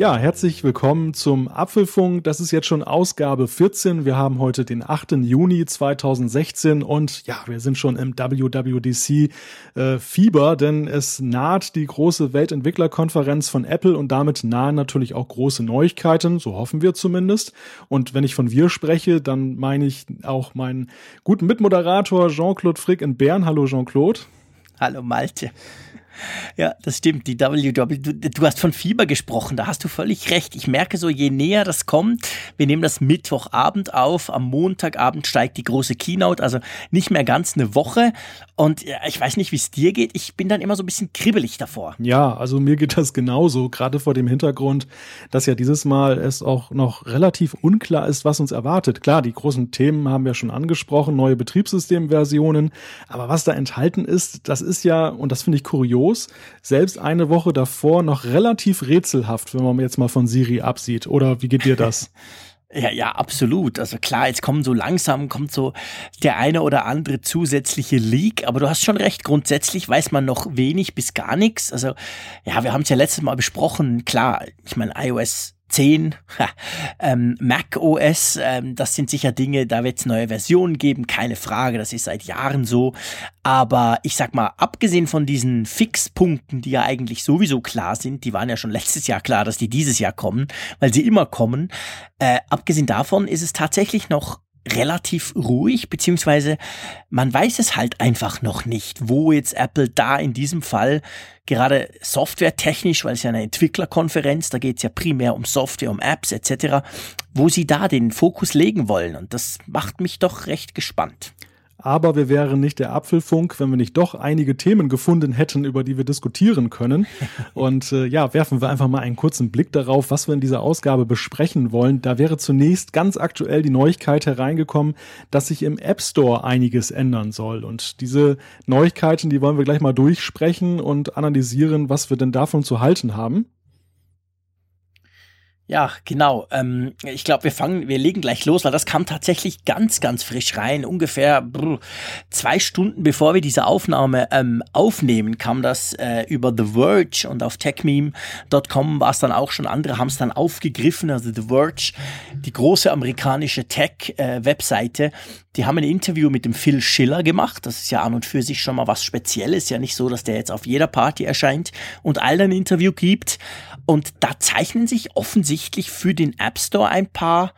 Ja, herzlich willkommen zum Apfelfunk. Das ist jetzt schon Ausgabe 14. Wir haben heute den 8. Juni 2016 und ja, wir sind schon im WWDC äh, Fieber, denn es naht die große Weltentwicklerkonferenz von Apple und damit nahen natürlich auch große Neuigkeiten, so hoffen wir zumindest. Und wenn ich von wir spreche, dann meine ich auch meinen guten Mitmoderator Jean-Claude Frick in Bern. Hallo Jean-Claude. Hallo Malte. Ja, das stimmt. Die WW, du, du, hast von Fieber gesprochen, da hast du völlig recht. Ich merke so, je näher das kommt, wir nehmen das Mittwochabend auf, am Montagabend steigt die große Keynote, also nicht mehr ganz eine Woche. Und ich weiß nicht, wie es dir geht, ich bin dann immer so ein bisschen kribbelig davor. Ja, also mir geht das genauso, gerade vor dem Hintergrund, dass ja dieses Mal es auch noch relativ unklar ist, was uns erwartet. Klar, die großen Themen haben wir schon angesprochen, neue Betriebssystemversionen, aber was da enthalten ist, das ist ja, und das finde ich kurios, los, selbst eine Woche davor noch relativ rätselhaft, wenn man jetzt mal von Siri absieht. Oder wie geht dir das? Ja, ja, absolut. Also klar, jetzt kommen so langsam, kommt so der eine oder andere zusätzliche Leak, aber du hast schon recht, grundsätzlich weiß man noch wenig bis gar nichts. Also ja, wir haben es ja letztes Mal besprochen, klar, ich meine, iOS 10, ähm, Mac OS, ähm, das sind sicher Dinge, da wird es neue Versionen geben, keine Frage, das ist seit Jahren so. Aber ich sag mal, abgesehen von diesen Fixpunkten, die ja eigentlich sowieso klar sind, die waren ja schon letztes Jahr klar, dass die dieses Jahr kommen, weil sie immer kommen. Äh, abgesehen davon ist es tatsächlich noch relativ ruhig, beziehungsweise man weiß es halt einfach noch nicht, wo jetzt Apple da in diesem Fall gerade softwaretechnisch, weil es ja eine Entwicklerkonferenz, da geht es ja primär um Software, um Apps etc., wo sie da den Fokus legen wollen. Und das macht mich doch recht gespannt aber wir wären nicht der Apfelfunk, wenn wir nicht doch einige Themen gefunden hätten, über die wir diskutieren können. Und äh, ja, werfen wir einfach mal einen kurzen Blick darauf, was wir in dieser Ausgabe besprechen wollen. Da wäre zunächst ganz aktuell die Neuigkeit hereingekommen, dass sich im App Store einiges ändern soll. Und diese Neuigkeiten, die wollen wir gleich mal durchsprechen und analysieren, was wir denn davon zu halten haben. Ja, genau. Ähm, ich glaube, wir fangen, wir legen gleich los, weil das kam tatsächlich ganz, ganz frisch rein. Ungefähr brr, zwei Stunden bevor wir diese Aufnahme ähm, aufnehmen, kam das äh, über The Verge und auf techmeme.com war es dann auch schon. Andere haben es dann aufgegriffen. Also The Verge, die große amerikanische Tech-Webseite, äh, die haben ein Interview mit dem Phil Schiller gemacht. Das ist ja an und für sich schon mal was Spezielles. Ja nicht so, dass der jetzt auf jeder Party erscheint und allen ein Interview gibt. Und da zeichnen sich offensichtlich für den App Store ein paar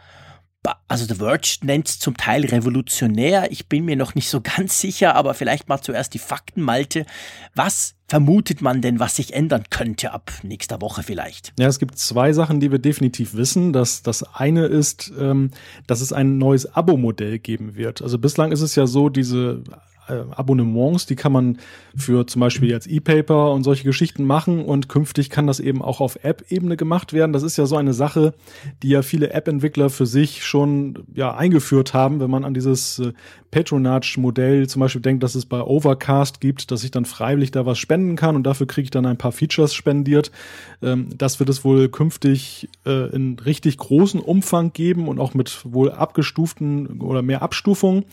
also The Verge nennt es zum Teil revolutionär. Ich bin mir noch nicht so ganz sicher, aber vielleicht mal zuerst die Fakten, Malte. Was vermutet man denn, was sich ändern könnte ab nächster Woche vielleicht? Ja, es gibt zwei Sachen, die wir definitiv wissen. Das, das eine ist, ähm, dass es ein neues Abo-Modell geben wird. Also bislang ist es ja so, diese Abonnements, die kann man für zum Beispiel jetzt E-Paper und solche Geschichten machen und künftig kann das eben auch auf App-Ebene gemacht werden. Das ist ja so eine Sache, die ja viele App-Entwickler für sich schon ja eingeführt haben, wenn man an dieses äh, Patronage-Modell zum Beispiel denkt, dass es bei Overcast gibt, dass ich dann freiwillig da was spenden kann und dafür kriege ich dann ein paar Features spendiert. Ähm, das wird es wohl künftig äh, in richtig großen Umfang geben und auch mit wohl abgestuften oder mehr Abstufungen.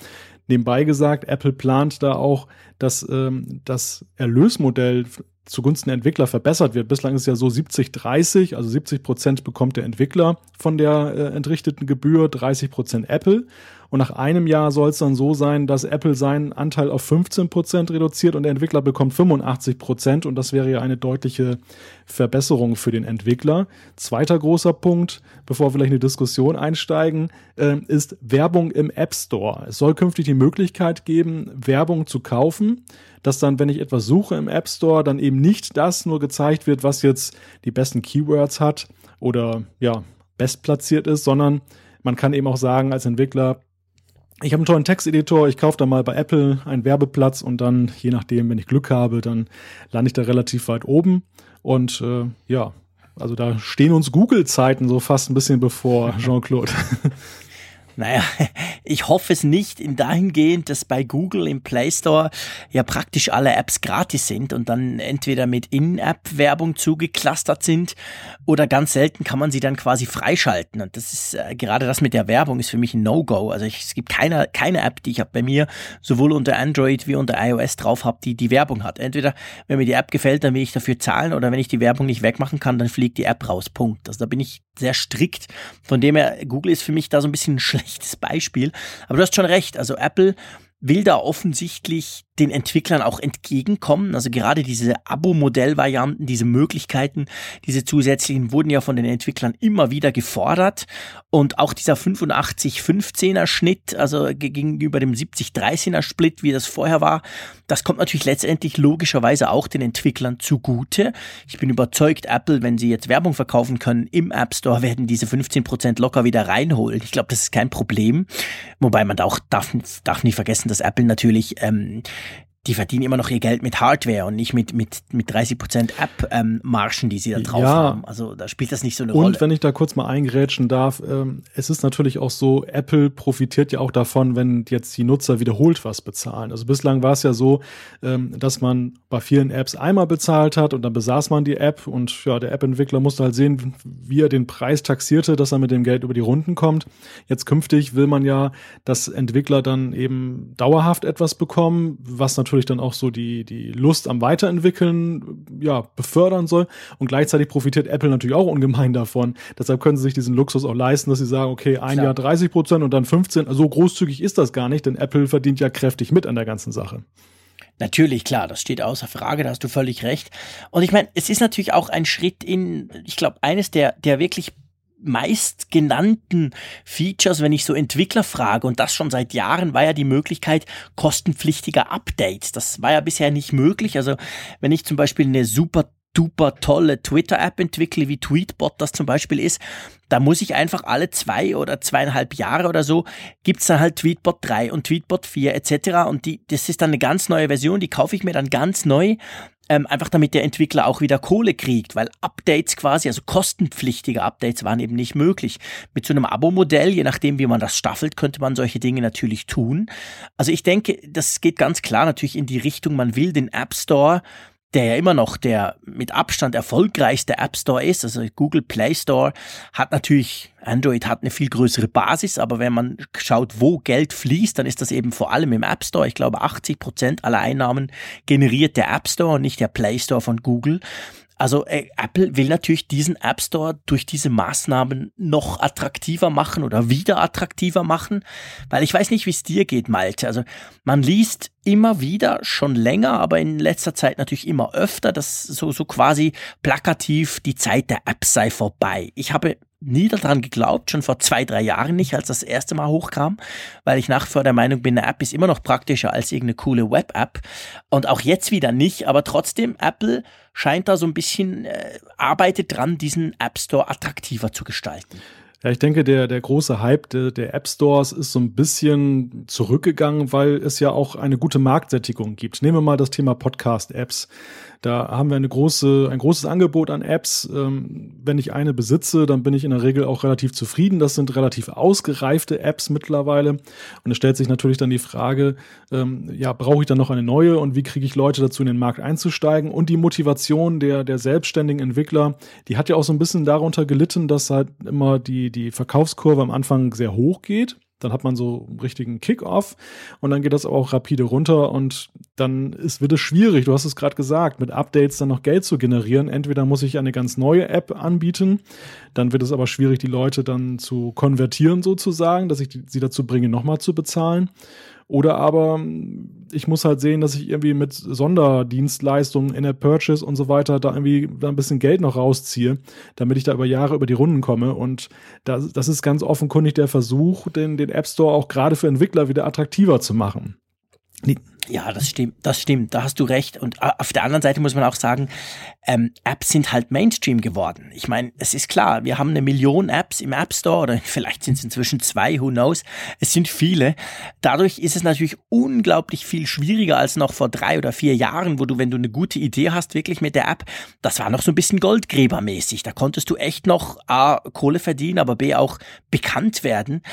Nebenbei gesagt, Apple plant da auch, dass ähm, das Erlösmodell zugunsten der Entwickler verbessert wird. Bislang ist ja so 70-30, also 70 Prozent bekommt der Entwickler von der äh, entrichteten Gebühr, 30 Prozent Apple. Und nach einem Jahr soll es dann so sein, dass Apple seinen Anteil auf 15 Prozent reduziert und der Entwickler bekommt 85 Prozent. Und das wäre ja eine deutliche Verbesserung für den Entwickler. Zweiter großer Punkt, bevor wir vielleicht eine Diskussion einsteigen, äh, ist Werbung im App Store. Es soll künftig die Möglichkeit geben, Werbung zu kaufen dass dann, wenn ich etwas suche im App Store, dann eben nicht das nur gezeigt wird, was jetzt die besten Keywords hat oder ja, bestplatziert ist, sondern man kann eben auch sagen als Entwickler, ich habe einen tollen Texteditor, ich kaufe da mal bei Apple einen Werbeplatz und dann, je nachdem, wenn ich Glück habe, dann lande ich da relativ weit oben. Und äh, ja, also da stehen uns Google-Zeiten so fast ein bisschen bevor, Jean-Claude. Naja, ich hoffe es nicht in dahingehend, dass bei Google im Play Store ja praktisch alle Apps gratis sind und dann entweder mit In-App-Werbung zugeklustert sind oder ganz selten kann man sie dann quasi freischalten. Und das ist äh, gerade das mit der Werbung ist für mich ein No-Go. Also ich, es gibt keine, keine App, die ich habe bei mir sowohl unter Android wie unter iOS drauf habe, die die Werbung hat. Entweder, wenn mir die App gefällt, dann will ich dafür zahlen oder wenn ich die Werbung nicht wegmachen kann, dann fliegt die App raus. Punkt. Also da bin ich sehr strikt. Von dem her, Google ist für mich da so ein bisschen ein schlechtes Beispiel. Aber du hast schon recht. Also Apple will da offensichtlich den Entwicklern auch entgegenkommen. Also gerade diese Abo-Modell-Varianten, diese Möglichkeiten, diese zusätzlichen wurden ja von den Entwicklern immer wieder gefordert. Und auch dieser 85-15er Schnitt, also gegenüber dem 70-30er Split, wie das vorher war, das kommt natürlich letztendlich logischerweise auch den Entwicklern zugute. Ich bin überzeugt, Apple, wenn sie jetzt Werbung verkaufen können im App Store, werden diese 15% locker wieder reinholen. Ich glaube, das ist kein Problem. Wobei man da auch darf, darf nicht vergessen, dass Apple natürlich ähm, die verdienen immer noch ihr Geld mit Hardware und nicht mit, mit, mit 30% App-Margen, ähm, die sie da drauf ja. haben. Also da spielt das nicht so eine und Rolle. Und wenn ich da kurz mal eingrätschen darf, ähm, es ist natürlich auch so, Apple profitiert ja auch davon, wenn jetzt die Nutzer wiederholt was bezahlen. Also bislang war es ja so, ähm, dass man bei vielen Apps einmal bezahlt hat und dann besaß man die App und ja, der App-Entwickler musste halt sehen, wie er den Preis taxierte, dass er mit dem Geld über die Runden kommt. Jetzt künftig will man ja, dass Entwickler dann eben dauerhaft etwas bekommen, was natürlich natürlich dann auch so die, die Lust am Weiterentwickeln ja, befördern soll. Und gleichzeitig profitiert Apple natürlich auch ungemein davon. Deshalb können sie sich diesen Luxus auch leisten, dass sie sagen, okay, ein Klar. Jahr 30 Prozent und dann 15. Also so großzügig ist das gar nicht, denn Apple verdient ja kräftig mit an der ganzen Sache. Natürlich, klar, das steht außer Frage, da hast du völlig recht. Und ich meine, es ist natürlich auch ein Schritt in, ich glaube, eines der, der wirklich meistgenannten Features, wenn ich so Entwickler frage, und das schon seit Jahren, war ja die Möglichkeit kostenpflichtiger Updates. Das war ja bisher nicht möglich. Also wenn ich zum Beispiel eine super duper tolle Twitter-App entwickle, wie Tweetbot das zum Beispiel ist, da muss ich einfach alle zwei oder zweieinhalb Jahre oder so, gibt's dann halt Tweetbot 3 und Tweetbot 4 etc. Und die, das ist dann eine ganz neue Version, die kaufe ich mir dann ganz neu ähm, einfach damit der Entwickler auch wieder Kohle kriegt, weil Updates quasi, also kostenpflichtige Updates waren eben nicht möglich. Mit so einem Abo-Modell, je nachdem, wie man das staffelt, könnte man solche Dinge natürlich tun. Also ich denke, das geht ganz klar natürlich in die Richtung, man will den App Store der ja immer noch der mit Abstand erfolgreichste App Store ist, also Google Play Store, hat natürlich, Android hat eine viel größere Basis, aber wenn man schaut, wo Geld fließt, dann ist das eben vor allem im App Store. Ich glaube, 80 Prozent aller Einnahmen generiert der App Store und nicht der Play Store von Google. Also äh, Apple will natürlich diesen App Store durch diese Maßnahmen noch attraktiver machen oder wieder attraktiver machen, weil ich weiß nicht, wie es dir geht, Malte. Also man liest immer wieder, schon länger, aber in letzter Zeit natürlich immer öfter, dass so, so quasi plakativ die Zeit der App sei vorbei. Ich habe nie daran geglaubt, schon vor zwei, drei Jahren nicht, als das erste Mal hochkam, weil ich nach wie vor der Meinung bin, eine App ist immer noch praktischer als irgendeine coole Web-App. Und auch jetzt wieder nicht, aber trotzdem, Apple scheint da so ein bisschen, äh, arbeitet dran, diesen App Store attraktiver zu gestalten. Ja, ich denke, der, der große Hype der, der App Stores ist so ein bisschen zurückgegangen, weil es ja auch eine gute Marktsättigung gibt. Nehmen wir mal das Thema Podcast-Apps. Da haben wir eine große, ein großes Angebot an Apps. Ähm, wenn ich eine besitze, dann bin ich in der Regel auch relativ zufrieden. Das sind relativ ausgereifte Apps mittlerweile. Und es stellt sich natürlich dann die Frage, ähm, ja, brauche ich dann noch eine neue und wie kriege ich Leute dazu, in den Markt einzusteigen? Und die Motivation der, der selbstständigen Entwickler, die hat ja auch so ein bisschen darunter gelitten, dass halt immer die, die Verkaufskurve am Anfang sehr hoch geht. Dann hat man so einen richtigen Kick-Off und dann geht das auch rapide runter und dann ist, wird es schwierig, du hast es gerade gesagt, mit Updates dann noch Geld zu generieren. Entweder muss ich eine ganz neue App anbieten, dann wird es aber schwierig, die Leute dann zu konvertieren sozusagen, dass ich die, sie dazu bringe, nochmal zu bezahlen. Oder aber ich muss halt sehen, dass ich irgendwie mit Sonderdienstleistungen in der Purchase und so weiter da irgendwie da ein bisschen Geld noch rausziehe, damit ich da über Jahre über die Runden komme. Und das, das ist ganz offenkundig der Versuch, den, den App Store auch gerade für Entwickler wieder attraktiver zu machen. Ja, das stimmt, das stimmt, da hast du recht. Und äh, auf der anderen Seite muss man auch sagen, ähm, Apps sind halt Mainstream geworden. Ich meine, es ist klar, wir haben eine Million Apps im App Store oder vielleicht sind es inzwischen zwei, who knows. Es sind viele. Dadurch ist es natürlich unglaublich viel schwieriger als noch vor drei oder vier Jahren, wo du, wenn du eine gute Idee hast, wirklich mit der App, das war noch so ein bisschen Goldgräbermäßig. Da konntest du echt noch A, Kohle verdienen, aber B, auch bekannt werden.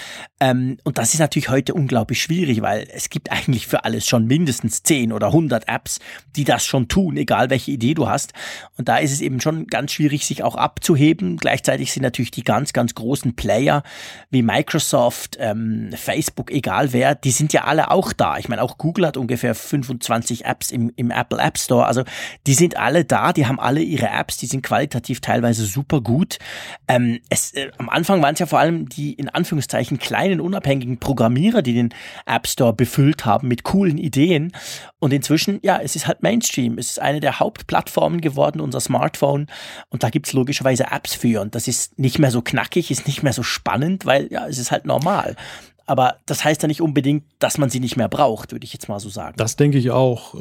Ähm, und das ist natürlich heute unglaublich schwierig, weil es gibt eigentlich für alles schon mindestens mindestens 10 oder 100 Apps, die das schon tun, egal welche Idee du hast. Und da ist es eben schon ganz schwierig, sich auch abzuheben. Gleichzeitig sind natürlich die ganz, ganz großen Player wie Microsoft, ähm, Facebook, egal wer, die sind ja alle auch da. Ich meine, auch Google hat ungefähr 25 Apps im, im Apple App Store. Also die sind alle da, die haben alle ihre Apps, die sind qualitativ teilweise super gut. Ähm, es, äh, am Anfang waren es ja vor allem die in Anführungszeichen kleinen unabhängigen Programmierer, die den App Store befüllt haben mit coolen Ideen sehen. Und inzwischen, ja, es ist halt Mainstream. Es ist eine der Hauptplattformen geworden, unser Smartphone. Und da gibt es logischerweise Apps für. Und das ist nicht mehr so knackig, ist nicht mehr so spannend, weil ja, es ist halt normal. Aber das heißt ja nicht unbedingt, dass man sie nicht mehr braucht, würde ich jetzt mal so sagen. Das denke ich auch.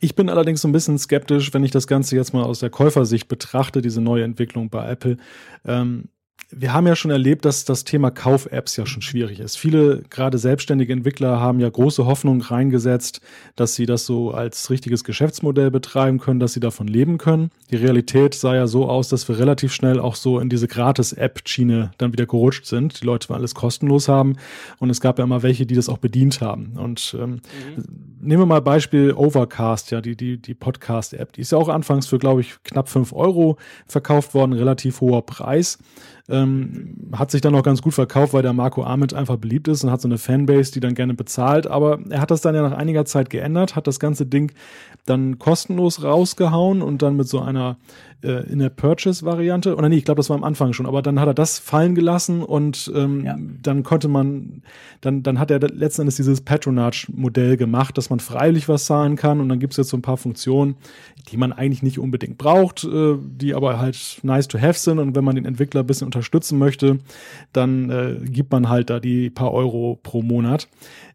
Ich bin allerdings so ein bisschen skeptisch, wenn ich das Ganze jetzt mal aus der Käufersicht betrachte, diese neue Entwicklung bei Apple. Ähm, wir haben ja schon erlebt, dass das Thema Kauf-Apps ja schon schwierig ist. Viele, gerade selbstständige Entwickler, haben ja große Hoffnung reingesetzt, dass sie das so als richtiges Geschäftsmodell betreiben können, dass sie davon leben können. Die Realität sah ja so aus, dass wir relativ schnell auch so in diese Gratis-App-Schiene dann wieder gerutscht sind. Die Leute wollen alles kostenlos haben und es gab ja immer welche, die das auch bedient haben. Und ähm, mhm. nehmen wir mal Beispiel Overcast, ja, die, die, die Podcast-App. Die ist ja auch anfangs für, glaube ich, knapp fünf Euro verkauft worden, relativ hoher Preis. Ähm, hat sich dann auch ganz gut verkauft, weil der Marco Arment einfach beliebt ist und hat so eine Fanbase, die dann gerne bezahlt. Aber er hat das dann ja nach einiger Zeit geändert, hat das ganze Ding dann kostenlos rausgehauen und dann mit so einer äh, in der Purchase-Variante. Oder nee, ich glaube, das war am Anfang schon, aber dann hat er das fallen gelassen und ähm, ja. dann konnte man, dann, dann hat er letzten Endes dieses Patronage-Modell gemacht, dass man freiwillig was zahlen kann und dann gibt es jetzt so ein paar Funktionen, die man eigentlich nicht unbedingt braucht, äh, die aber halt nice to have sind und wenn man den Entwickler ein bisschen unterstützen möchte, dann äh, gibt man halt da die paar Euro pro Monat.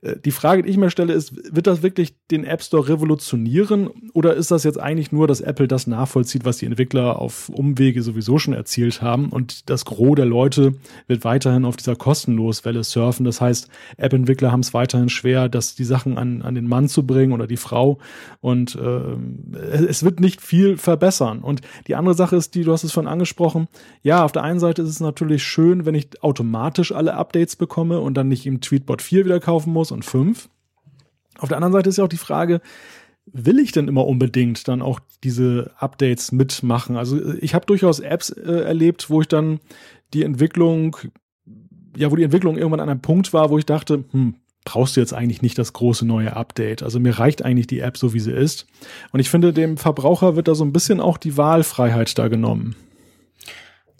Äh, die Frage, die ich mir stelle, ist, wird das wirklich den App Store revolutionieren? Oder ist das jetzt eigentlich nur, dass Apple das nachvollzieht, was die Entwickler auf Umwege sowieso schon erzielt haben? Und das Gros der Leute wird weiterhin auf dieser Kostenloswelle surfen. Das heißt, App-Entwickler haben es weiterhin schwer, das die Sachen an, an den Mann zu bringen oder die Frau. Und äh, es wird nicht viel verbessern. Und die andere Sache ist die, du hast es schon angesprochen, ja, auf der einen Seite ist es natürlich schön, wenn ich automatisch alle Updates bekomme und dann nicht im Tweetbot 4 wieder kaufen muss und 5. Auf der anderen Seite ist ja auch die Frage, will ich denn immer unbedingt dann auch diese Updates mitmachen? Also ich habe durchaus Apps äh, erlebt, wo ich dann die Entwicklung, ja, wo die Entwicklung irgendwann an einem Punkt war, wo ich dachte, hm, brauchst du jetzt eigentlich nicht das große neue Update. Also mir reicht eigentlich die App so, wie sie ist. Und ich finde, dem Verbraucher wird da so ein bisschen auch die Wahlfreiheit da genommen.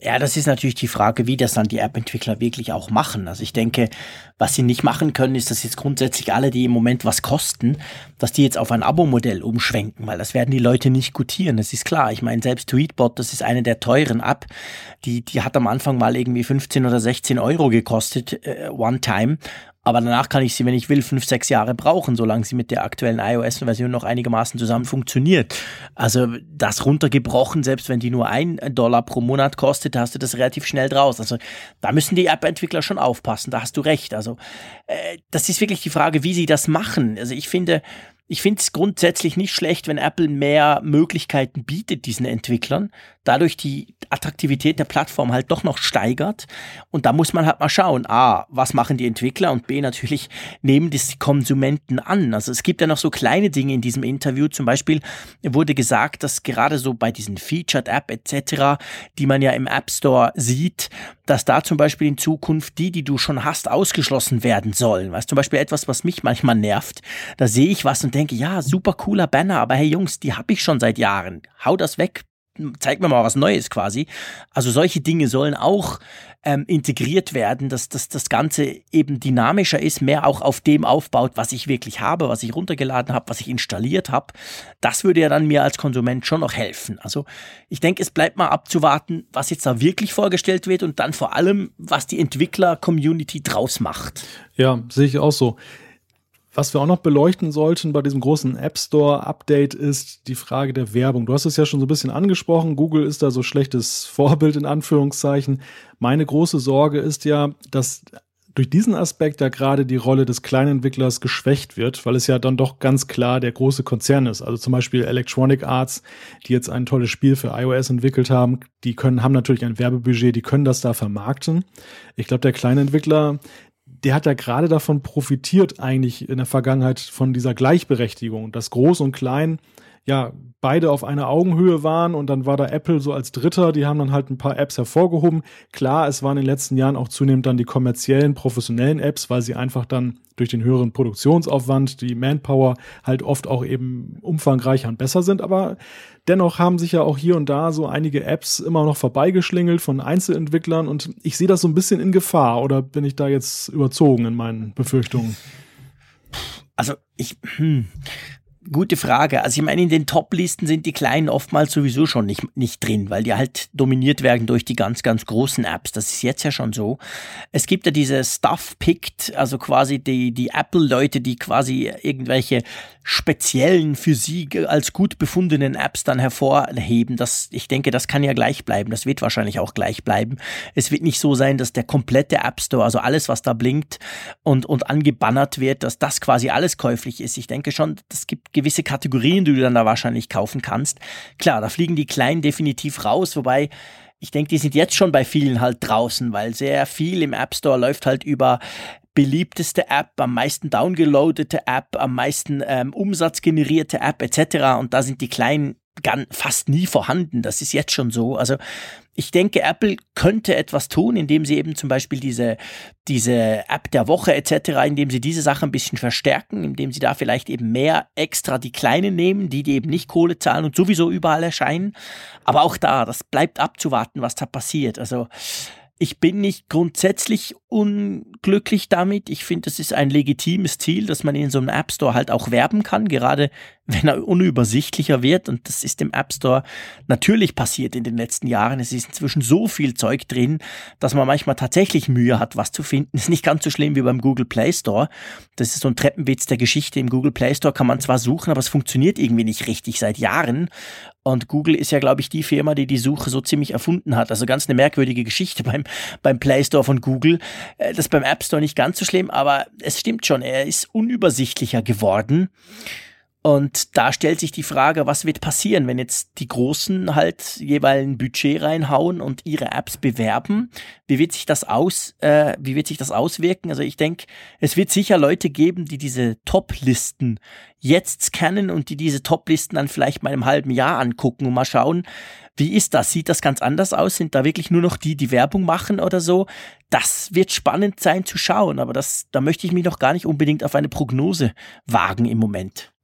Ja, das ist natürlich die Frage, wie das dann die App-Entwickler wirklich auch machen. Also ich denke, was sie nicht machen können, ist, dass jetzt grundsätzlich alle, die im Moment was kosten, dass die jetzt auf ein Abo-Modell umschwenken, weil das werden die Leute nicht gutieren. Das ist klar. Ich meine, selbst Tweetbot, das ist eine der teuren App, die, die hat am Anfang mal irgendwie 15 oder 16 Euro gekostet, äh, one time. Aber danach kann ich sie, wenn ich will, fünf, sechs Jahre brauchen, solange sie mit der aktuellen iOS-Version noch einigermaßen zusammen funktioniert. Also das runtergebrochen, selbst wenn die nur ein Dollar pro Monat kostet, hast du das relativ schnell draus. Also da müssen die App-Entwickler schon aufpassen, da hast du recht. Also äh, das ist wirklich die Frage, wie sie das machen. Also ich finde, ich finde es grundsätzlich nicht schlecht, wenn Apple mehr Möglichkeiten bietet diesen Entwicklern, dadurch die Attraktivität der Plattform halt doch noch steigert. Und da muss man halt mal schauen, a, was machen die Entwickler und b, natürlich nehmen das die Konsumenten an. Also es gibt ja noch so kleine Dinge in diesem Interview. Zum Beispiel wurde gesagt, dass gerade so bei diesen Featured App etc., die man ja im App Store sieht, dass da zum Beispiel in Zukunft die, die du schon hast, ausgeschlossen werden sollen. Weißt zum Beispiel etwas, was mich manchmal nervt. Da sehe ich was und denke, ja, super cooler Banner, aber hey Jungs, die habe ich schon seit Jahren. Hau das weg, zeig mir mal was Neues quasi. Also solche Dinge sollen auch ähm, integriert werden, dass, dass das Ganze eben dynamischer ist, mehr auch auf dem aufbaut, was ich wirklich habe, was ich runtergeladen habe, was ich installiert habe. Das würde ja dann mir als Konsument schon noch helfen. Also ich denke, es bleibt mal abzuwarten, was jetzt da wirklich vorgestellt wird und dann vor allem, was die Entwickler-Community draus macht. Ja, sehe ich auch so Was wir auch noch beleuchten sollten bei diesem großen App Store Update ist die Frage der Werbung. Du hast es ja schon so ein bisschen angesprochen. Google ist da so schlechtes Vorbild in Anführungszeichen. Meine große Sorge ist ja, dass durch diesen Aspekt ja gerade die Rolle des Kleinentwicklers geschwächt wird, weil es ja dann doch ganz klar der große Konzern ist. Also zum Beispiel Electronic Arts, die jetzt ein tolles Spiel für iOS entwickelt haben, die können, haben natürlich ein Werbebudget, die können das da vermarkten. Ich glaube, der Kleinentwickler, der hat ja gerade davon profitiert, eigentlich in der Vergangenheit von dieser Gleichberechtigung, dass Groß und Klein ja beide auf einer Augenhöhe waren und dann war da Apple so als Dritter, die haben dann halt ein paar Apps hervorgehoben. Klar, es waren in den letzten Jahren auch zunehmend dann die kommerziellen, professionellen Apps, weil sie einfach dann durch den höheren Produktionsaufwand, die Manpower halt oft auch eben umfangreicher und besser sind, aber dennoch haben sich ja auch hier und da so einige Apps immer noch vorbeigeschlingelt von Einzelentwicklern und ich sehe das so ein bisschen in Gefahr oder bin ich da jetzt überzogen in meinen Befürchtungen? Also ich, hm, Gute Frage. Also ich meine, in den Top-Listen sind die kleinen oftmals sowieso schon nicht, nicht drin, weil die halt dominiert werden durch die ganz, ganz großen Apps. Das ist jetzt ja schon so. Es gibt ja diese Stuff-Picked, also quasi die, die Apple-Leute, die quasi irgendwelche speziellen für sie als gut befundenen Apps dann hervorheben. Das, ich denke, das kann ja gleich bleiben. Das wird wahrscheinlich auch gleich bleiben. Es wird nicht so sein, dass der komplette App Store, also alles, was da blinkt und, und angebannert wird, dass das quasi alles käuflich ist. Ich denke schon, es gibt gewisse Kategorien, die du dann da wahrscheinlich kaufen kannst. Klar, da fliegen die Kleinen definitiv raus, wobei ich denke, die sind jetzt schon bei vielen halt draußen, weil sehr viel im App Store läuft halt über beliebteste App, am meisten downgeloadete App, am meisten ähm, Umsatz generierte App etc. Und da sind die kleinen fast nie vorhanden. Das ist jetzt schon so. Also ich denke, Apple könnte etwas tun, indem sie eben zum Beispiel diese, diese App der Woche etc., indem sie diese Sache ein bisschen verstärken, indem sie da vielleicht eben mehr extra die Kleinen nehmen, die, die eben nicht Kohle zahlen und sowieso überall erscheinen. Aber auch da, das bleibt abzuwarten, was da passiert. Also ich bin nicht grundsätzlich unglücklich damit. Ich finde, es ist ein legitimes Ziel, dass man in so einem App Store halt auch werben kann, gerade wenn er unübersichtlicher wird. Und das ist im App Store natürlich passiert in den letzten Jahren. Es ist inzwischen so viel Zeug drin, dass man manchmal tatsächlich Mühe hat, was zu finden. Ist nicht ganz so schlimm wie beim Google Play Store. Das ist so ein Treppenwitz der Geschichte. Im Google Play Store kann man zwar suchen, aber es funktioniert irgendwie nicht richtig seit Jahren. Und Google ist ja, glaube ich, die Firma, die die Suche so ziemlich erfunden hat. Also ganz eine merkwürdige Geschichte beim, beim Play Store von Google. Äh, das ist beim App Store nicht ganz so schlimm, aber es stimmt schon, er ist unübersichtlicher geworden. Und da stellt sich die Frage, was wird passieren, wenn jetzt die Großen halt jeweils ein Budget reinhauen und ihre Apps bewerben? Wie wird sich das aus, äh, wie wird sich das auswirken? Also ich denke, es wird sicher Leute geben, die diese Top-Listen jetzt scannen und die diese Top-Listen dann vielleicht mal im halben Jahr angucken und mal schauen, wie ist das? Sieht das ganz anders aus? Sind da wirklich nur noch die, die Werbung machen oder so? Das wird spannend sein zu schauen, aber das, da möchte ich mich noch gar nicht unbedingt auf eine Prognose wagen im Moment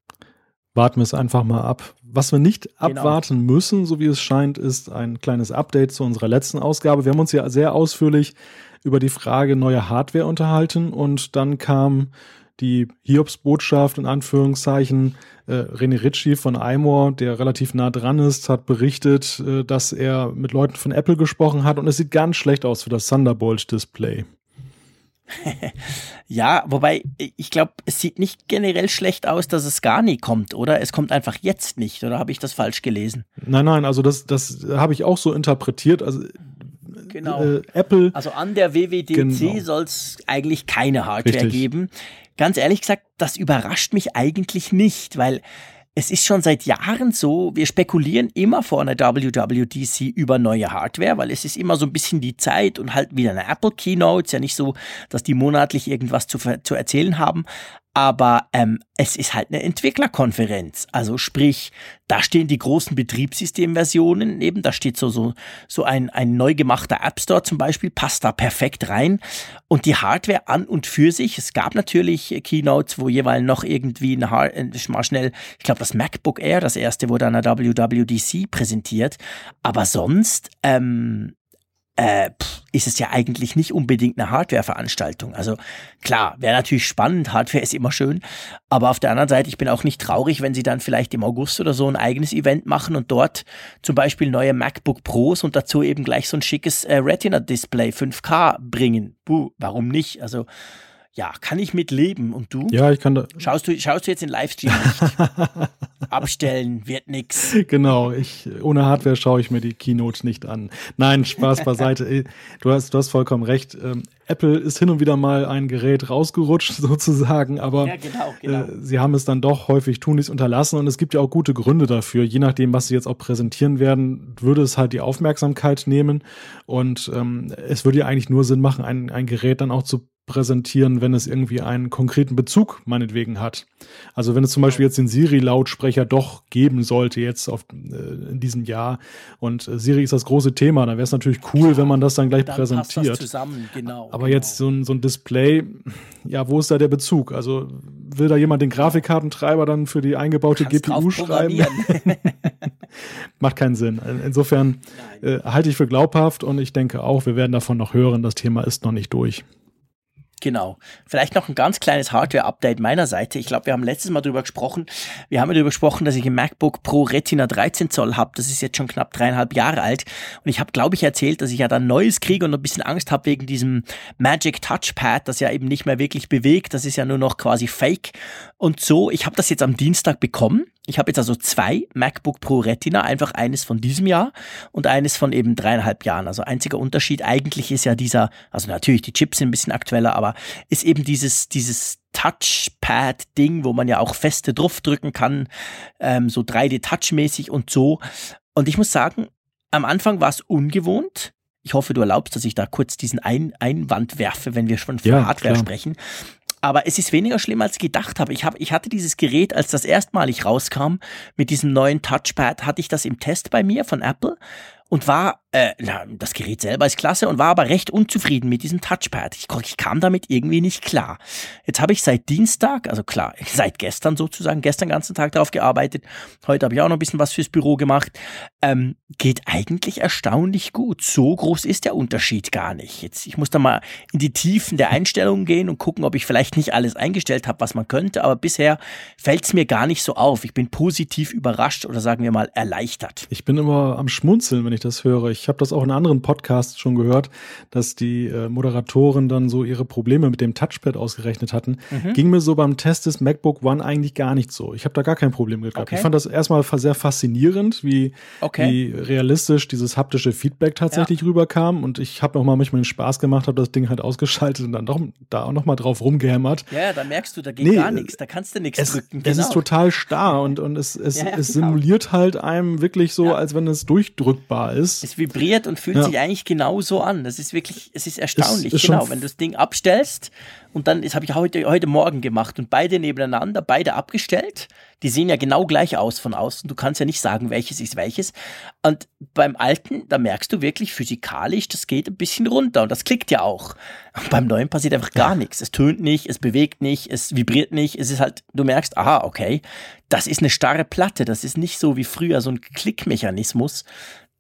warten wir es einfach mal ab. Was wir nicht genau. abwarten müssen, so wie es scheint, ist ein kleines Update zu unserer letzten Ausgabe. Wir haben uns ja sehr ausführlich über die Frage neuer Hardware unterhalten und dann kam die Hiobs-Botschaft in Anführungszeichen. Äh, René Ritchie von iMore, der relativ nah dran ist, hat berichtet, äh, dass er mit Leuten von Apple gesprochen hat und es sieht ganz schlecht aus für das Thunderbolt-Display. ja, wobei ich glaube, es sieht nicht generell schlecht aus, dass es gar nie kommt, oder? Es kommt einfach jetzt nicht, oder habe ich das falsch gelesen? Nein, nein, also das, das habe ich auch so interpretiert. Also genau. Äh, Apple. Also an der WWDC genau. soll es eigentlich keine Hardware Richtig. geben. Ganz ehrlich gesagt, das überrascht mich eigentlich nicht, weil es ist schon seit Jahren so, wir spekulieren immer vor einer WWDC über neue Hardware, weil es ist immer so ein bisschen die Zeit und halt wieder eine Apple Keynote. Ist ja nicht so, dass die monatlich irgendwas zu, zu erzählen haben aber ähm, es ist halt eine Entwicklerkonferenz. Also sprich, da stehen die großen Betriebssystemversionen eben, da steht so, so, so ein, ein neu gemachter App Store zum Beispiel, passt da perfekt rein. Und die Hardware an und für sich, es gab natürlich Keynotes, wo jeweils noch irgendwie ein Hard äh, mal schnell, ich glaube das MacBook Air, das erste wurde an der WWDC präsentiert, aber sonst ähm, äh, pff, ist es ja eigentlich nicht unbedingt eine Hardware-Veranstaltung. Also klar, wäre natürlich spannend, Hardware ist immer schön, aber auf der anderen Seite, ich bin auch nicht traurig, wenn sie dann vielleicht im August oder so ein eigenes Event machen und dort zum Beispiel neue MacBook Pros und dazu eben gleich so ein schickes äh, Retina-Display 5K bringen. Buh, warum nicht? Also ja, kann ich mit leben. Und du? Ja, ich kann da. Schaust du, schaust du jetzt in Livestream nicht? Abstellen wird nix. Genau, ich, ohne Hardware schaue ich mir die Keynote nicht an. Nein, Spaß beiseite. Du hast, du hast vollkommen recht. Ähm, Apple ist hin und wieder mal ein Gerät rausgerutscht sozusagen, aber ja, genau, genau. Äh, sie haben es dann doch häufig tunlichst unterlassen und es gibt ja auch gute Gründe dafür. Je nachdem, was sie jetzt auch präsentieren werden, würde es halt die Aufmerksamkeit nehmen und ähm, es würde ja eigentlich nur Sinn machen, ein, ein Gerät dann auch zu präsentieren, wenn es irgendwie einen konkreten Bezug meinetwegen hat. Also wenn es zum Beispiel jetzt den Siri-Lautsprecher doch geben sollte jetzt auf, äh, in diesem Jahr und äh, Siri ist das große Thema, dann wäre es natürlich cool, Klar, wenn man das dann gleich dann präsentiert. Passt das zusammen, genau. Aber genau. jetzt so ein, so ein Display, ja, wo ist da der Bezug? Also will da jemand den Grafikkartentreiber dann für die eingebaute GPU schreiben? Macht keinen Sinn. Insofern äh, halte ich für glaubhaft und ich denke auch, wir werden davon noch hören. Das Thema ist noch nicht durch. Genau. Vielleicht noch ein ganz kleines Hardware-Update meiner Seite. Ich glaube, wir haben letztes Mal darüber gesprochen. Wir haben darüber gesprochen, dass ich ein MacBook Pro Retina 13 Zoll habe. Das ist jetzt schon knapp dreieinhalb Jahre alt. Und ich habe, glaube ich, erzählt, dass ich ja dann Neues kriege und ein bisschen Angst habe wegen diesem Magic Touchpad, das ja eben nicht mehr wirklich bewegt. Das ist ja nur noch quasi Fake. Und so, ich habe das jetzt am Dienstag bekommen. Ich habe jetzt also zwei MacBook Pro Retina, einfach eines von diesem Jahr und eines von eben dreieinhalb Jahren. Also einziger Unterschied eigentlich ist ja dieser, also natürlich die Chips sind ein bisschen aktueller, aber ist eben dieses, dieses Touchpad-Ding, wo man ja auch feste draufdrücken kann, ähm, so 3D-Touch-mäßig und so. Und ich muss sagen, am Anfang war es ungewohnt. Ich hoffe, du erlaubst, dass ich da kurz diesen Ein Einwand werfe, wenn wir schon von ja, Hardware klar. sprechen. Aber es ist weniger schlimm, als ich gedacht habe. Ich, hab, ich hatte dieses Gerät, als das erstmalig rauskam, mit diesem neuen Touchpad, hatte ich das im Test bei mir von Apple und war, äh, na, das Gerät selber ist klasse und war aber recht unzufrieden mit diesem Touchpad. Ich, ich kam damit irgendwie nicht klar. Jetzt habe ich seit Dienstag, also klar, seit gestern sozusagen, gestern ganzen Tag darauf gearbeitet. Heute habe ich auch noch ein bisschen was fürs Büro gemacht. Ähm, geht eigentlich erstaunlich gut. So groß ist der Unterschied gar nicht. Jetzt, ich muss da mal in die Tiefen der Einstellungen gehen und gucken, ob ich vielleicht nicht alles eingestellt habe, was man könnte. Aber bisher fällt es mir gar nicht so auf. Ich bin positiv überrascht oder sagen wir mal erleichtert. Ich bin immer am Schmunzeln, wenn ich das höre. Ich habe das auch in anderen Podcasts schon gehört, dass die äh, Moderatoren dann so ihre Probleme mit dem Touchpad ausgerechnet hatten. Mhm. Ging mir so beim Test des MacBook One eigentlich gar nicht so. Ich habe da gar kein Problem gehabt. Okay. Ich fand das erstmal sehr faszinierend, wie, okay. wie realistisch dieses haptische Feedback tatsächlich ja. rüberkam. Und ich habe auch mal manchmal den Spaß gemacht, habe das Ding halt ausgeschaltet und dann doch da auch noch mal drauf rumgehämmert. Ja, da merkst du, da geht nee, gar nichts, da kannst du nichts drücken. Genau. Es ist genau. total starr und, und es, es, ja, ja, es genau. simuliert halt einem wirklich so, als wenn es durchdrückbar ist. Es vibriert und fühlt ja. sich eigentlich genauso an. Das ist wirklich, es ist erstaunlich. Ist, ist genau, wenn du das Ding abstellst und dann, das habe ich heute, heute Morgen gemacht und beide nebeneinander, beide abgestellt. Die sehen ja genau gleich aus von außen. Du kannst ja nicht sagen, welches ist welches. Und beim alten, da merkst du wirklich physikalisch, das geht ein bisschen runter und das klickt ja auch. Und beim neuen passiert einfach gar nichts. Es tönt nicht, es bewegt nicht, es vibriert nicht. Es ist halt, du merkst, aha, okay, das ist eine starre Platte. Das ist nicht so wie früher so ein Klickmechanismus,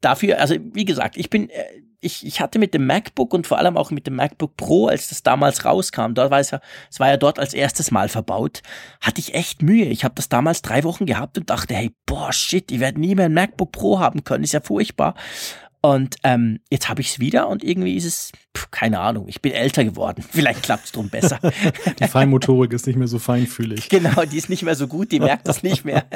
dafür, also wie gesagt, ich bin, äh, ich, ich hatte mit dem MacBook und vor allem auch mit dem MacBook Pro, als das damals rauskam, dort war es ja, es war ja dort als erstes Mal verbaut, hatte ich echt Mühe. Ich habe das damals drei Wochen gehabt und dachte, hey, boah, shit, ich werde nie mehr ein MacBook Pro haben können, ist ja furchtbar. Und ähm, jetzt habe ich es wieder und irgendwie ist es, pf, keine Ahnung, ich bin älter geworden. Vielleicht klappt es drum besser. Die Feinmotorik ist nicht mehr so feinfühlig. Genau, die ist nicht mehr so gut, die merkt das nicht mehr.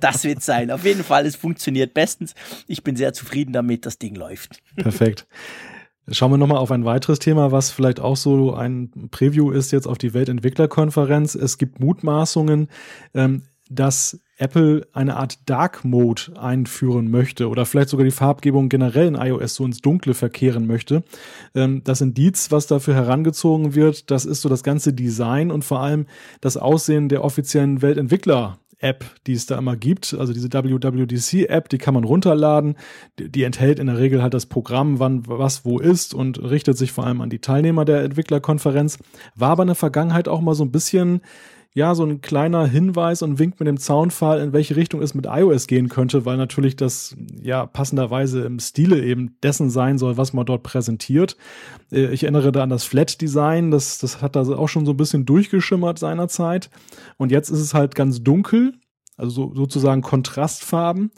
Das wird sein. Auf jeden Fall, es funktioniert bestens. Ich bin sehr zufrieden damit, das Ding läuft. Perfekt. Schauen wir nochmal auf ein weiteres Thema, was vielleicht auch so ein Preview ist jetzt auf die Weltentwicklerkonferenz. Es gibt Mutmaßungen, ähm, dass Apple eine Art Dark Mode einführen möchte oder vielleicht sogar die Farbgebung generell in iOS so ins Dunkle verkehren möchte. Ähm, das Indiz, was dafür herangezogen wird, das ist so das ganze Design und vor allem das Aussehen der offiziellen Weltentwickler App, die es da immer gibt. Also diese WWDC App, die kann man runterladen. Die, enthält in der Regel halt das Programm, wann was wo ist und richtet sich vor allem an die Teilnehmer der Entwicklerkonferenz. War aber in der Vergangenheit auch mal so ein bisschen ja, so ein kleiner Hinweis und Wink mit dem Zaunfall, in welche Richtung es mit iOS gehen könnte, weil natürlich das ja passenderweise im Stile eben dessen sein soll, was man dort präsentiert. Äh, ich erinnere da an das Flat-Design, das, das hat da auch schon so ein bisschen durchgeschimmert seinerzeit. Und jetzt ist es halt ganz dunkel also so, sozusagen Kontrastfarben.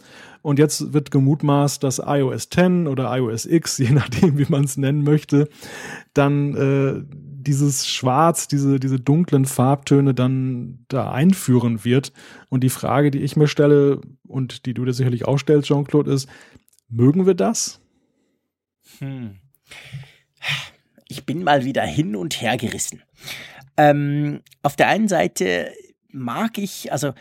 Und jetzt wird gemutmaßt, dass iOS 10 oder iOS X, je nachdem, wie man es nennen möchte, dann äh, dieses Schwarz, diese, diese dunklen Farbtöne dann da einführen wird. Und die Frage, die ich mir stelle und die du dir sicherlich auch stellst, Jean-Claude, ist, mögen wir das? Hm. Ich bin mal wieder hin und her gerissen. Ähm, auf der einen Seite mag ich, also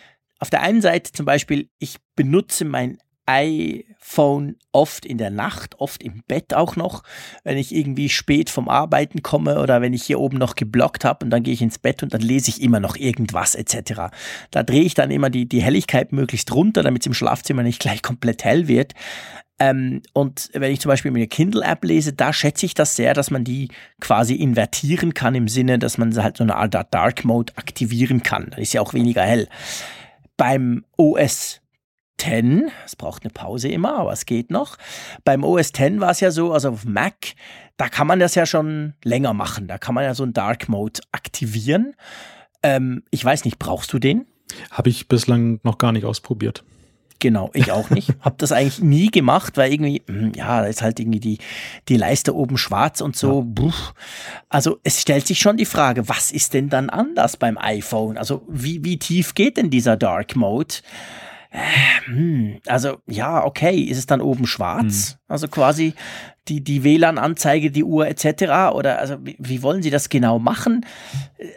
auf der einen Seite zum Beispiel, ich benutze mein iPhone oft in der Nacht, oft im Bett auch noch, wenn ich irgendwie spät vom Arbeiten komme oder wenn ich hier oben noch geblockt habe und dann gehe ich ins Bett und dann lese ich immer noch irgendwas etc. Da drehe ich dann immer die, die Helligkeit möglichst runter, damit es im Schlafzimmer nicht gleich komplett hell wird. Ähm, und wenn ich zum Beispiel eine Kindle-App lese, da schätze ich das sehr, dass man die quasi invertieren kann im Sinne, dass man halt so eine Art Dark Mode aktivieren kann. Da ist ja auch weniger hell. Beim OS 10, es braucht eine Pause immer, aber es geht noch. Beim OS 10 war es ja so, also auf Mac, da kann man das ja schon länger machen. Da kann man ja so einen Dark Mode aktivieren. Ähm, ich weiß nicht, brauchst du den? Habe ich bislang noch gar nicht ausprobiert. Genau, ich auch nicht. Hab das eigentlich nie gemacht, weil irgendwie, hm, ja, da ist halt irgendwie die, die Leiste oben schwarz und so. Ja. Also es stellt sich schon die Frage, was ist denn dann anders beim iPhone? Also wie, wie tief geht denn dieser Dark Mode? Hm, also ja, okay, ist es dann oben schwarz? Hm. Also quasi die, die WLAN-Anzeige, die Uhr etc. Oder also wie, wie, wollen Sie das genau machen?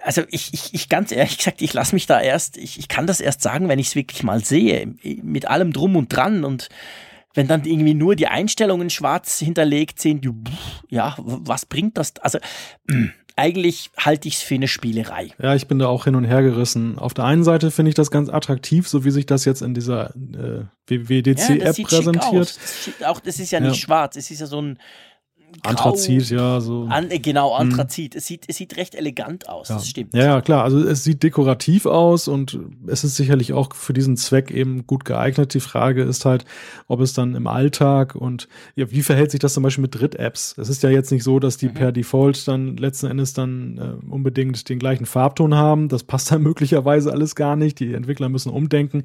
Also ich, ich, ich ganz ehrlich gesagt, ich lasse mich da erst, ich, ich kann das erst sagen, wenn ich es wirklich mal sehe, mit allem drum und dran und wenn dann irgendwie nur die Einstellungen schwarz hinterlegt sind, ja, was bringt das? Also eigentlich halte ich es für eine Spielerei. Ja, ich bin da auch hin und her gerissen. Auf der einen Seite finde ich das ganz attraktiv, so wie sich das jetzt in dieser äh, WWDC-App ja, präsentiert. Das auch das ist ja nicht ja. schwarz, es ist ja so ein Anthrazit, ja, so. An, äh, genau, mhm. Anthrazit. Hm. Es, sieht, es sieht recht elegant aus, ja. das stimmt. Ja, ja, klar. Also es sieht dekorativ aus und es ist sicherlich auch für diesen Zweck eben gut geeignet. Die Frage ist halt, ob es dann im Alltag und ja, wie verhält sich das zum Beispiel mit Dritt-Apps? Es ist ja jetzt nicht so, dass die mhm. per Default dann letzten Endes dann äh, unbedingt den gleichen Farbton haben. Das passt dann möglicherweise alles gar nicht. Die Entwickler müssen umdenken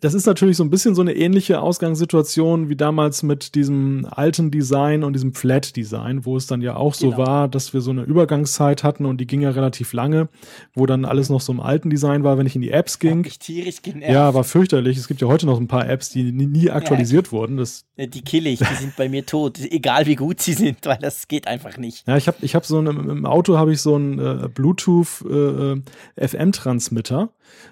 das ist natürlich so ein bisschen so eine ähnliche Ausgangssituation wie damals mit diesem alten Design und diesem Flat-Design, wo es dann ja auch so genau. war, dass wir so eine Übergangszeit hatten und die ging ja relativ lange, wo dann alles noch so im alten Design war, wenn ich in die Apps ging. Ich tierisch genervt. Ja, war fürchterlich. Es gibt ja heute noch ein paar Apps, die nie, nie aktualisiert ja, wurden. Das die kill ich, die sind bei mir tot, egal wie gut sie sind, weil das geht einfach nicht. Ja, ich habe ich hab so ein, im Auto habe ich so einen äh, Bluetooth äh, äh FM-Transmitter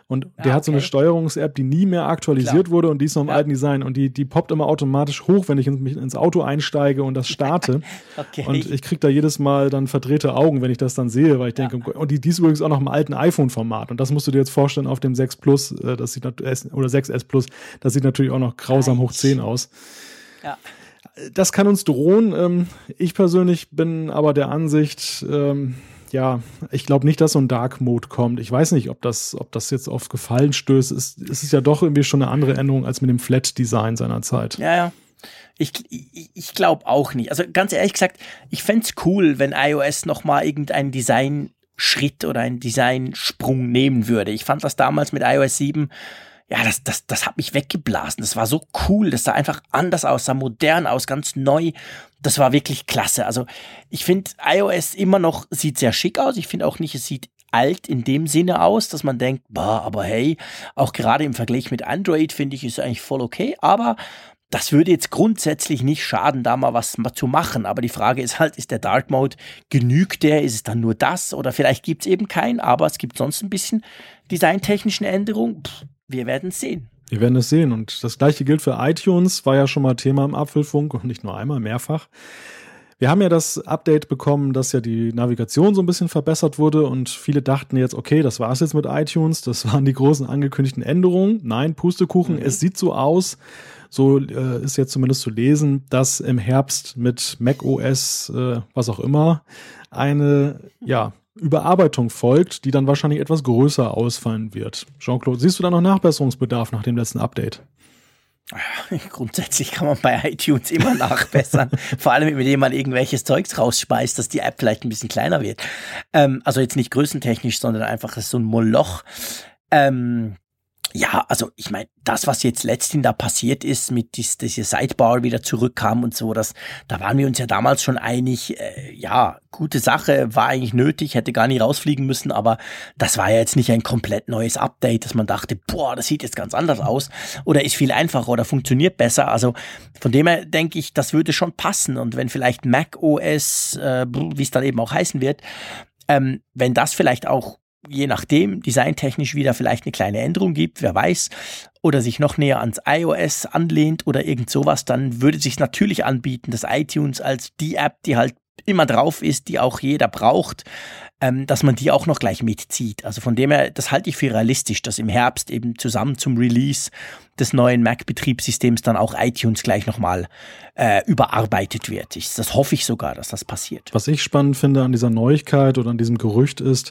und der okay. hat so eine Steuerungs-App, die nie mehr aktualisiert Klar. wurde und die ist noch im ja. alten Design. Und die, die poppt immer automatisch hoch, wenn ich in, ins Auto einsteige und das starte. okay. Und ich kriege da jedes Mal dann verdrehte Augen, wenn ich das dann sehe, weil ich denke, ja. und die, die ist übrigens auch noch im alten iPhone-Format. Und das musst du dir jetzt vorstellen auf dem 6 Plus, äh, das sieht oder 6S Plus, das sieht natürlich auch noch grausam hoch 10 aus. Ja das kann uns drohen. Ähm, ich persönlich bin aber der Ansicht, ähm, ja, ich glaube nicht, dass so ein Dark Mode kommt. Ich weiß nicht, ob das, ob das jetzt auf Gefallen stößt. Es, es ist ja doch irgendwie schon eine andere Änderung als mit dem Flat Design seiner Zeit. Ja, ja. Ich, ich, ich glaube auch nicht. Also ganz ehrlich gesagt, ich fände es cool, wenn iOS nochmal irgendeinen Design-Schritt oder einen Designsprung nehmen würde. Ich fand das damals mit iOS 7 ja, das, das, das hat mich weggeblasen. Das war so cool. Das sah einfach anders aus, sah modern aus, ganz neu. Das war wirklich klasse. Also ich finde, iOS immer noch sieht sehr schick aus. Ich finde auch nicht, es sieht alt in dem Sinne aus, dass man denkt, bah, aber hey, auch gerade im Vergleich mit Android finde ich, ist eigentlich voll okay. Aber das würde jetzt grundsätzlich nicht schaden, da mal was zu machen. Aber die Frage ist halt, ist der Dark Mode, genügt der? Ist es dann nur das? Oder vielleicht gibt es eben keinen, aber es gibt sonst ein bisschen designtechnischen Änderungen. Wir werden es sehen. Wir werden es sehen. Und das gleiche gilt für iTunes, war ja schon mal Thema im Apfelfunk und nicht nur einmal, mehrfach. Wir haben ja das Update bekommen, dass ja die Navigation so ein bisschen verbessert wurde und viele dachten jetzt, okay, das war's jetzt mit iTunes, das waren die großen angekündigten Änderungen. Nein, Pustekuchen, mhm. es sieht so aus, so äh, ist jetzt zumindest zu lesen, dass im Herbst mit macOS, äh, was auch immer, eine ja Überarbeitung folgt, die dann wahrscheinlich etwas größer ausfallen wird. Jean-Claude, siehst du da noch Nachbesserungsbedarf nach dem letzten Update? Grundsätzlich kann man bei iTunes immer nachbessern. Vor allem, indem man irgendwelches Zeugs rausspeist, dass die App vielleicht ein bisschen kleiner wird. Ähm, also jetzt nicht größentechnisch, sondern einfach so ein Moloch. Ähm, ja, also ich meine, das, was jetzt letztendlich da passiert ist, mit dies, diese Sidebar wieder zurückkam und so, das, da waren wir uns ja damals schon einig, äh, ja, gute Sache, war eigentlich nötig, hätte gar nicht rausfliegen müssen, aber das war ja jetzt nicht ein komplett neues Update, dass man dachte, boah, das sieht jetzt ganz anders aus oder ist viel einfacher oder funktioniert besser. Also von dem her denke ich, das würde schon passen und wenn vielleicht Mac OS, äh, wie es dann eben auch heißen wird, ähm, wenn das vielleicht auch je nachdem designtechnisch wieder vielleicht eine kleine Änderung gibt, wer weiß, oder sich noch näher ans iOS anlehnt oder irgend sowas, dann würde sich natürlich anbieten, dass iTunes als die App, die halt immer drauf ist, die auch jeder braucht, ähm, dass man die auch noch gleich mitzieht. Also von dem her, das halte ich für realistisch, dass im Herbst eben zusammen zum Release des neuen Mac-Betriebssystems dann auch iTunes gleich nochmal äh, überarbeitet wird. Ich, das hoffe ich sogar, dass das passiert. Was ich spannend finde an dieser Neuigkeit oder an diesem Gerücht ist,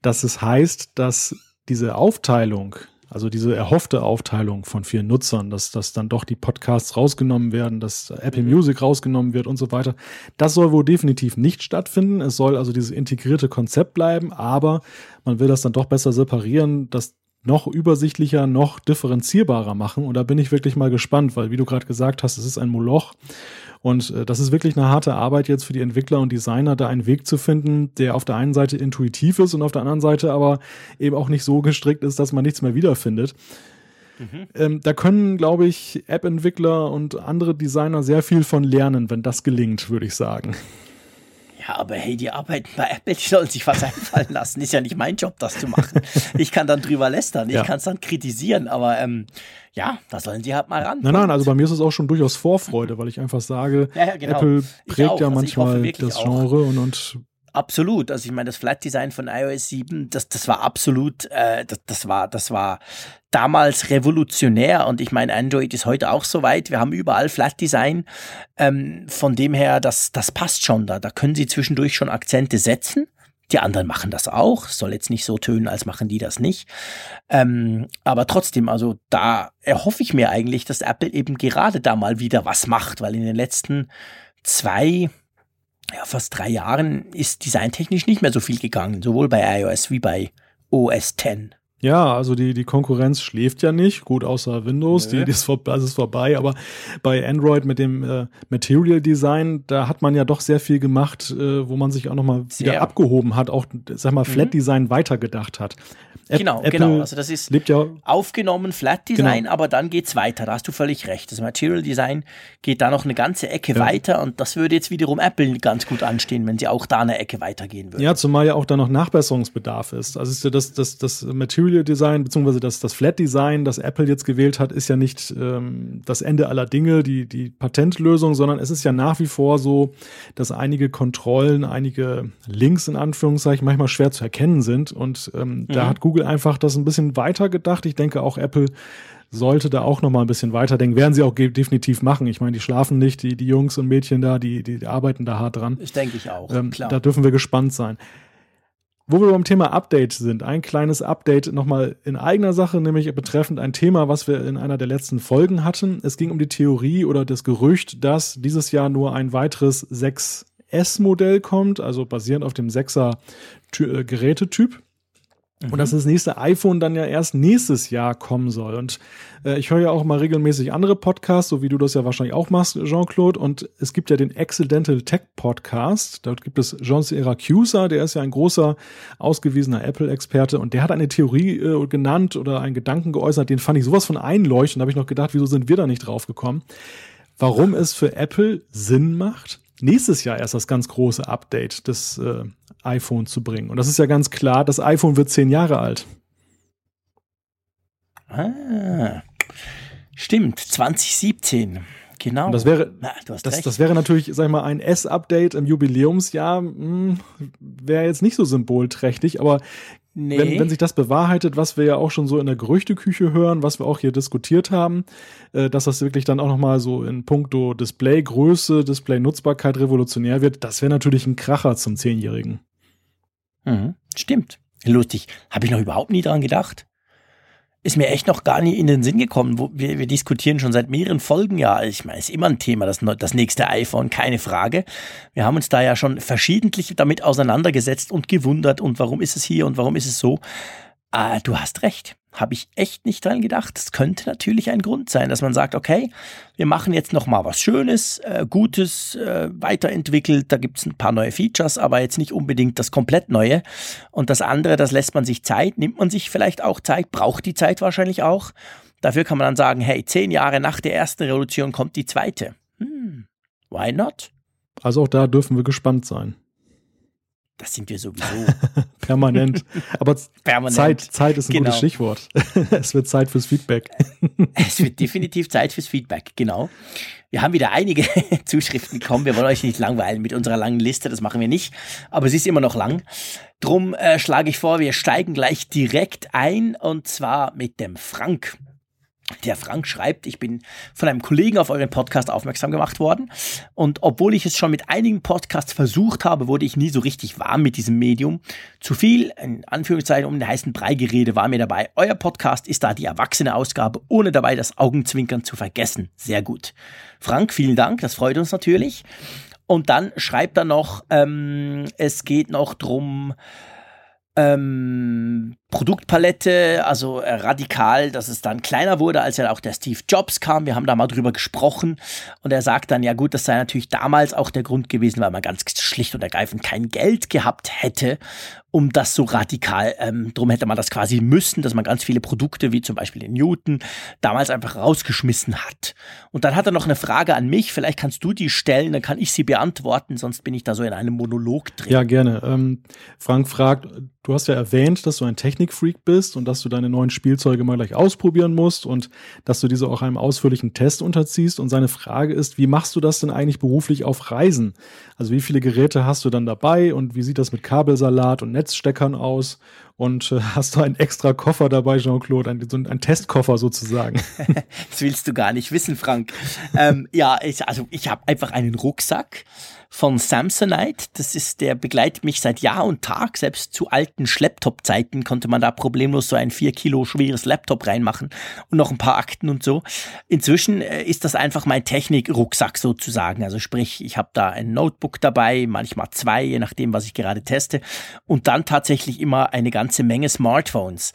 dass es heißt, dass diese Aufteilung also diese erhoffte Aufteilung von vielen Nutzern, dass, dass dann doch die Podcasts rausgenommen werden, dass Apple mhm. Music rausgenommen wird und so weiter. Das soll wohl definitiv nicht stattfinden. Es soll also dieses integrierte Konzept bleiben, aber man will das dann doch besser separieren, dass noch übersichtlicher, noch differenzierbarer machen. Und da bin ich wirklich mal gespannt, weil, wie du gerade gesagt hast, es ist ein Moloch. Und äh, das ist wirklich eine harte Arbeit jetzt für die Entwickler und Designer, da einen Weg zu finden, der auf der einen Seite intuitiv ist und auf der anderen Seite aber eben auch nicht so gestrickt ist, dass man nichts mehr wiederfindet. Mhm. Ähm, da können, glaube ich, App-Entwickler und andere Designer sehr viel von lernen, wenn das gelingt, würde ich sagen. Ja, aber hey, die arbeiten bei Apple, die sollen sich was einfallen lassen. Ist ja nicht mein Job, das zu machen. Ich kann dann drüber lästern, ich ja. kann es dann kritisieren, aber ähm, ja, da sollen sie halt mal ran. Nein, nein, also bei mir ist es auch schon durchaus Vorfreude, weil ich einfach sage, ja, ja, genau. Apple prägt ja also manchmal das Genre und, und Absolut. Also ich meine, das Flat Design von iOS 7, das, das war absolut, äh, das, das war, das war damals revolutionär und ich meine, Android ist heute auch so weit. Wir haben überall Flat Design. Ähm, von dem her, das, das passt schon da. Da können Sie zwischendurch schon Akzente setzen. Die anderen machen das auch. Soll jetzt nicht so tönen, als machen die das nicht. Ähm, aber trotzdem, also da erhoffe ich mir eigentlich, dass Apple eben gerade da mal wieder was macht, weil in den letzten zwei, ja, fast drei Jahren ist designtechnisch nicht mehr so viel gegangen, sowohl bei iOS wie bei OS X. Ja, also die, die Konkurrenz schläft ja nicht, gut außer Windows, die, die ist, vor, das ist vorbei, aber bei Android mit dem äh, Material Design, da hat man ja doch sehr viel gemacht, äh, wo man sich auch nochmal wieder abgehoben hat, auch, sag mal, Flat mhm. Design mhm. weitergedacht hat. App, genau, Apple genau. Also das ist ja aufgenommen, Flat Design, genau. aber dann geht's weiter. Da hast du völlig recht. Das Material Design geht da noch eine ganze Ecke ja. weiter und das würde jetzt wiederum Apple ganz gut anstehen, wenn sie auch da eine Ecke weitergehen würden. Ja, zumal ja auch da noch Nachbesserungsbedarf ist. Also ist ja das, das, das Material Design, beziehungsweise das, das Flat Design, das Apple jetzt gewählt hat, ist ja nicht ähm, das Ende aller Dinge, die, die Patentlösung, sondern es ist ja nach wie vor so, dass einige Kontrollen, einige Links in Anführungszeichen manchmal schwer zu erkennen sind. Und ähm, mhm. da hat Google Google einfach das ein bisschen weiter gedacht. Ich denke auch Apple sollte da auch noch mal ein bisschen weiterdenken. Werden sie auch definitiv machen. Ich meine, die schlafen nicht, die, die Jungs und Mädchen da, die, die arbeiten da hart dran. Ich denke ich auch. Ähm, klar. Da dürfen wir gespannt sein. Wo wir beim Thema Update sind, ein kleines Update nochmal in eigener Sache, nämlich betreffend ein Thema, was wir in einer der letzten Folgen hatten. Es ging um die Theorie oder das Gerücht, dass dieses Jahr nur ein weiteres 6S-Modell kommt, also basierend auf dem 6er äh, Gerätetyp. Und dass das nächste iPhone dann ja erst nächstes Jahr kommen soll. Und äh, ich höre ja auch mal regelmäßig andere Podcasts, so wie du das ja wahrscheinlich auch machst, Jean-Claude. Und es gibt ja den Accidental Tech Podcast. Dort gibt es John Syracuse, der ist ja ein großer, ausgewiesener Apple-Experte. Und der hat eine Theorie äh, genannt oder einen Gedanken geäußert, den fand ich sowas von einleuchtend. Da habe ich noch gedacht, wieso sind wir da nicht drauf gekommen? Warum es für Apple Sinn macht, nächstes Jahr erst das ganz große Update des äh, iPhone zu bringen. Und das ist ja ganz klar, das iPhone wird zehn Jahre alt. Ah, stimmt, 2017. Genau. Und das wäre, Na, das, das, wäre natürlich, sag ich mal, ein S-Update im Jubiläumsjahr, hm, wäre jetzt nicht so symbolträchtig, aber Nee. Wenn, wenn sich das bewahrheitet, was wir ja auch schon so in der Gerüchteküche hören, was wir auch hier diskutiert haben, äh, dass das wirklich dann auch nochmal so in puncto Displaygröße, Display-Nutzbarkeit revolutionär wird, das wäre natürlich ein Kracher zum Zehnjährigen. Mhm, stimmt. Lustig. Habe ich noch überhaupt nie dran gedacht ist mir echt noch gar nie in den Sinn gekommen. Wir, wir diskutieren schon seit mehreren Folgen ja. Ich meine, ist immer ein Thema, das, das nächste iPhone, keine Frage. Wir haben uns da ja schon verschiedentlich damit auseinandergesetzt und gewundert und warum ist es hier und warum ist es so. Ah, du hast recht. Habe ich echt nicht dran gedacht. Das könnte natürlich ein Grund sein, dass man sagt, okay, wir machen jetzt noch mal was Schönes, äh, Gutes, äh, weiterentwickelt. Da gibt es ein paar neue Features, aber jetzt nicht unbedingt das komplett Neue. Und das andere, das lässt man sich Zeit, nimmt man sich vielleicht auch Zeit, braucht die Zeit wahrscheinlich auch. Dafür kann man dann sagen, hey, zehn Jahre nach der ersten Revolution kommt die zweite. Hm, why not? Also auch da dürfen wir gespannt sein. Das sind wir sowieso. Permanent. Aber Permanent. Zeit, Zeit ist ein genau. gutes Stichwort. es wird Zeit fürs Feedback. es wird definitiv Zeit fürs Feedback, genau. Wir haben wieder einige Zuschriften bekommen. Wir wollen euch nicht langweilen mit unserer langen Liste, das machen wir nicht. Aber sie ist immer noch lang. Drum äh, schlage ich vor, wir steigen gleich direkt ein und zwar mit dem Frank. Der Frank schreibt, ich bin von einem Kollegen auf euren Podcast aufmerksam gemacht worden. Und obwohl ich es schon mit einigen Podcasts versucht habe, wurde ich nie so richtig warm mit diesem Medium. Zu viel, in Anführungszeichen, um den heißen Brei gerede war mir dabei. Euer Podcast ist da die erwachsene Ausgabe, ohne dabei das Augenzwinkern zu vergessen. Sehr gut. Frank, vielen Dank, das freut uns natürlich. Und dann schreibt er noch, ähm, es geht noch drum, ähm, Produktpalette, also äh, radikal, dass es dann kleiner wurde, als ja auch der Steve Jobs kam. Wir haben da mal drüber gesprochen und er sagt dann, ja gut, das sei natürlich damals auch der Grund gewesen, weil man ganz schlicht und ergreifend kein Geld gehabt hätte, um das so radikal, ähm, drum hätte man das quasi müssen, dass man ganz viele Produkte, wie zum Beispiel den Newton, damals einfach rausgeschmissen hat. Und dann hat er noch eine Frage an mich, vielleicht kannst du die stellen, dann kann ich sie beantworten, sonst bin ich da so in einem Monolog drin. Ja, gerne. Ähm, Frank fragt, du hast ja erwähnt, dass du ein Technikfreak bist und dass du deine neuen Spielzeuge mal gleich ausprobieren musst und dass du diese auch einem ausführlichen Test unterziehst. Und seine Frage ist, wie machst du das denn eigentlich beruflich auf Reisen? Also wie viele Geräte hast du dann dabei und wie sieht das mit Kabelsalat und Netzsteckern aus? Und äh, hast du einen extra Koffer dabei, Jean-Claude, ein, so ein Testkoffer sozusagen? das willst du gar nicht wissen, Frank. ähm, ja, ich, also ich habe einfach einen Rucksack von Samsonite. Das ist, der begleitet mich seit Jahr und Tag. Selbst zu alten Schlepptop-Zeiten konnte man da problemlos so ein vier Kilo schweres Laptop reinmachen und noch ein paar Akten und so. Inzwischen äh, ist das einfach mein Technik-Rucksack sozusagen. Also sprich, ich habe da ein Notebook dabei, manchmal zwei, je nachdem, was ich gerade teste. Und dann tatsächlich immer eine ganze Menge Smartphones.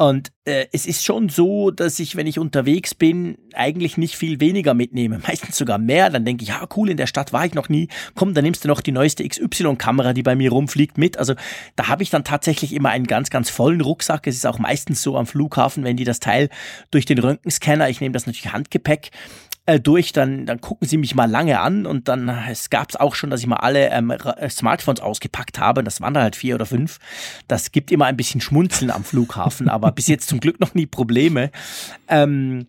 Und äh, es ist schon so, dass ich, wenn ich unterwegs bin, eigentlich nicht viel weniger mitnehme. Meistens sogar mehr. Dann denke ich, ja, cool, in der Stadt war ich noch nie. Komm, dann nimmst du noch die neueste XY-Kamera, die bei mir rumfliegt, mit. Also da habe ich dann tatsächlich immer einen ganz, ganz vollen Rucksack. Es ist auch meistens so am Flughafen, wenn die das Teil durch den Röntgenscanner, ich nehme das natürlich Handgepäck, äh, durch, dann, dann gucken sie mich mal lange an und dann, es gab es auch schon, dass ich mal alle ähm, äh, Smartphones ausgepackt habe, das waren da halt vier oder fünf. Das gibt immer ein bisschen Schmunzeln am Flughafen, aber bis jetzt zum Glück noch nie Probleme. Ähm,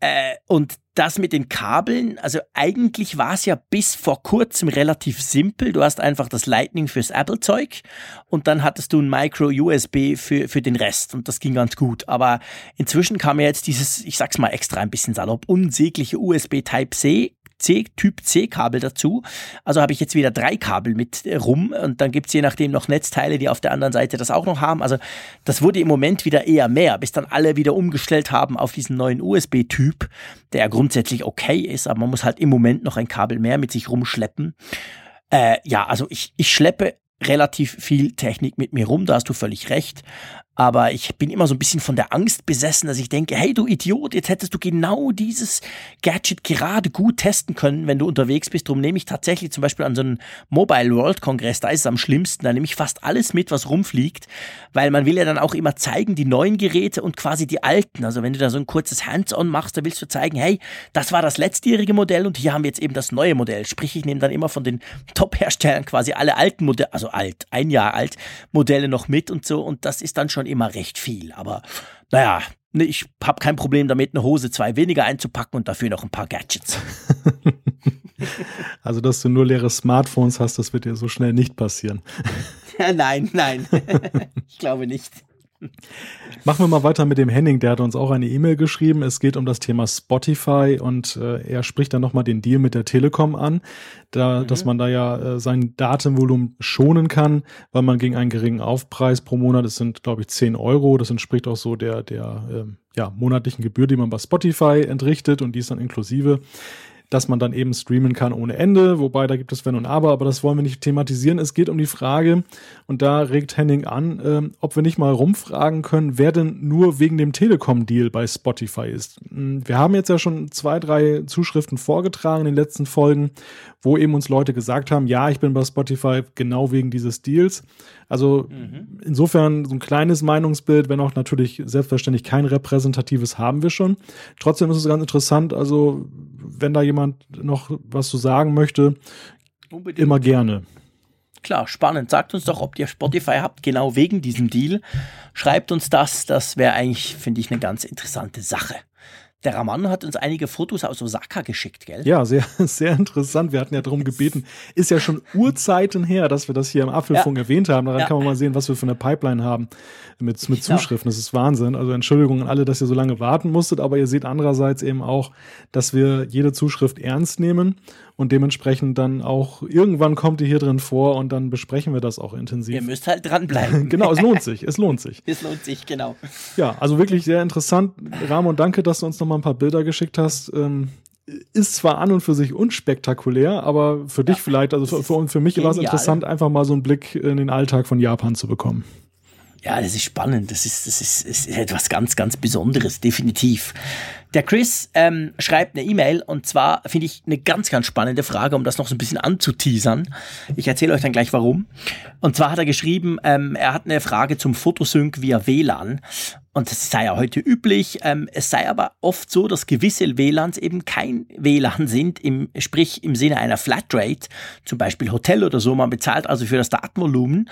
äh, und das mit den Kabeln, also eigentlich war es ja bis vor kurzem relativ simpel. Du hast einfach das Lightning fürs Apple-Zeug und dann hattest du ein Micro-USB für, für den Rest und das ging ganz gut. Aber inzwischen kam ja jetzt dieses, ich sag's mal extra ein bisschen salopp, unsägliche USB Type-C C, Typ C-Kabel dazu. Also habe ich jetzt wieder drei Kabel mit äh, rum und dann gibt es je nachdem noch Netzteile, die auf der anderen Seite das auch noch haben. Also das wurde im Moment wieder eher mehr, bis dann alle wieder umgestellt haben auf diesen neuen USB-Typ, der ja grundsätzlich okay ist, aber man muss halt im Moment noch ein Kabel mehr mit sich rumschleppen. Äh, ja, also ich, ich schleppe relativ viel Technik mit mir rum, da hast du völlig recht aber ich bin immer so ein bisschen von der Angst besessen, dass ich denke, hey du Idiot, jetzt hättest du genau dieses Gadget gerade gut testen können, wenn du unterwegs bist. Darum nehme ich tatsächlich zum Beispiel an so einem Mobile World Kongress, da ist es am schlimmsten, da nehme ich fast alles mit, was rumfliegt, weil man will ja dann auch immer zeigen, die neuen Geräte und quasi die alten. Also wenn du da so ein kurzes Hands-on machst, da willst du zeigen, hey, das war das letztjährige Modell und hier haben wir jetzt eben das neue Modell. Sprich, ich nehme dann immer von den Top-Herstellern quasi alle alten Modelle, also alt, ein Jahr alt, Modelle noch mit und so und das ist dann schon immer recht viel. Aber naja, ne, ich habe kein Problem damit, eine Hose zwei weniger einzupacken und dafür noch ein paar Gadgets. Also, dass du nur leere Smartphones hast, das wird dir so schnell nicht passieren. nein, nein. ich glaube nicht. Machen wir mal weiter mit dem Henning, der hat uns auch eine E-Mail geschrieben. Es geht um das Thema Spotify und äh, er spricht dann nochmal den Deal mit der Telekom an, da, mhm. dass man da ja äh, sein Datenvolumen schonen kann, weil man gegen einen geringen Aufpreis pro Monat, das sind glaube ich 10 Euro, das entspricht auch so der, der äh, ja, monatlichen Gebühr, die man bei Spotify entrichtet und die ist dann inklusive dass man dann eben streamen kann ohne Ende, wobei da gibt es Wenn und Aber, aber das wollen wir nicht thematisieren. Es geht um die Frage, und da regt Henning an, äh, ob wir nicht mal rumfragen können, wer denn nur wegen dem Telekom-Deal bei Spotify ist. Hm, wir haben jetzt ja schon zwei, drei Zuschriften vorgetragen in den letzten Folgen, wo eben uns Leute gesagt haben, ja, ich bin bei Spotify genau wegen dieses Deals. Also mhm. insofern so ein kleines Meinungsbild, wenn auch natürlich selbstverständlich kein repräsentatives haben wir schon. Trotzdem ist es ganz interessant, also wenn da jemand noch was zu sagen möchte, Unbedingt. immer gerne. Klar, spannend. Sagt uns doch, ob ihr Spotify habt, genau wegen diesem Deal. Schreibt uns das. Das wäre eigentlich, finde ich, eine ganz interessante Sache. Der Raman hat uns einige Fotos aus Osaka geschickt, gell? Ja, sehr, sehr interessant. Wir hatten ja darum gebeten. Ist ja schon Urzeiten her, dass wir das hier im Apfelfunk ja. erwähnt haben. Daran ja. kann man mal sehen, was wir für eine Pipeline haben mit, mit genau. Zuschriften. Das ist Wahnsinn. Also Entschuldigung an alle, dass ihr so lange warten musstet, aber ihr seht andererseits eben auch, dass wir jede Zuschrift ernst nehmen und dementsprechend dann auch irgendwann kommt die hier drin vor und dann besprechen wir das auch intensiv. Ihr müsst halt dranbleiben. genau, es lohnt sich. Es lohnt sich. es lohnt sich, genau. Ja, also wirklich sehr interessant. Ramon, danke, dass du uns nochmal ein paar Bilder geschickt hast. Ähm, ist zwar an und für sich unspektakulär, aber für ja, dich vielleicht, also für, für, für mich war es interessant, einfach mal so einen Blick in den Alltag von Japan zu bekommen. Ja, das ist spannend. Das ist, das ist, ist etwas ganz, ganz Besonderes, definitiv. Der Chris ähm, schreibt eine E-Mail und zwar finde ich eine ganz, ganz spannende Frage, um das noch so ein bisschen anzuteasern. Ich erzähle euch dann gleich warum. Und zwar hat er geschrieben, ähm, er hat eine Frage zum Fotosync via WLAN. Und das sei ja heute üblich. Ähm, es sei aber oft so, dass gewisse WLANs eben kein WLAN sind, im, sprich im Sinne einer Flatrate, zum Beispiel Hotel oder so. Man bezahlt also für das Datenvolumen,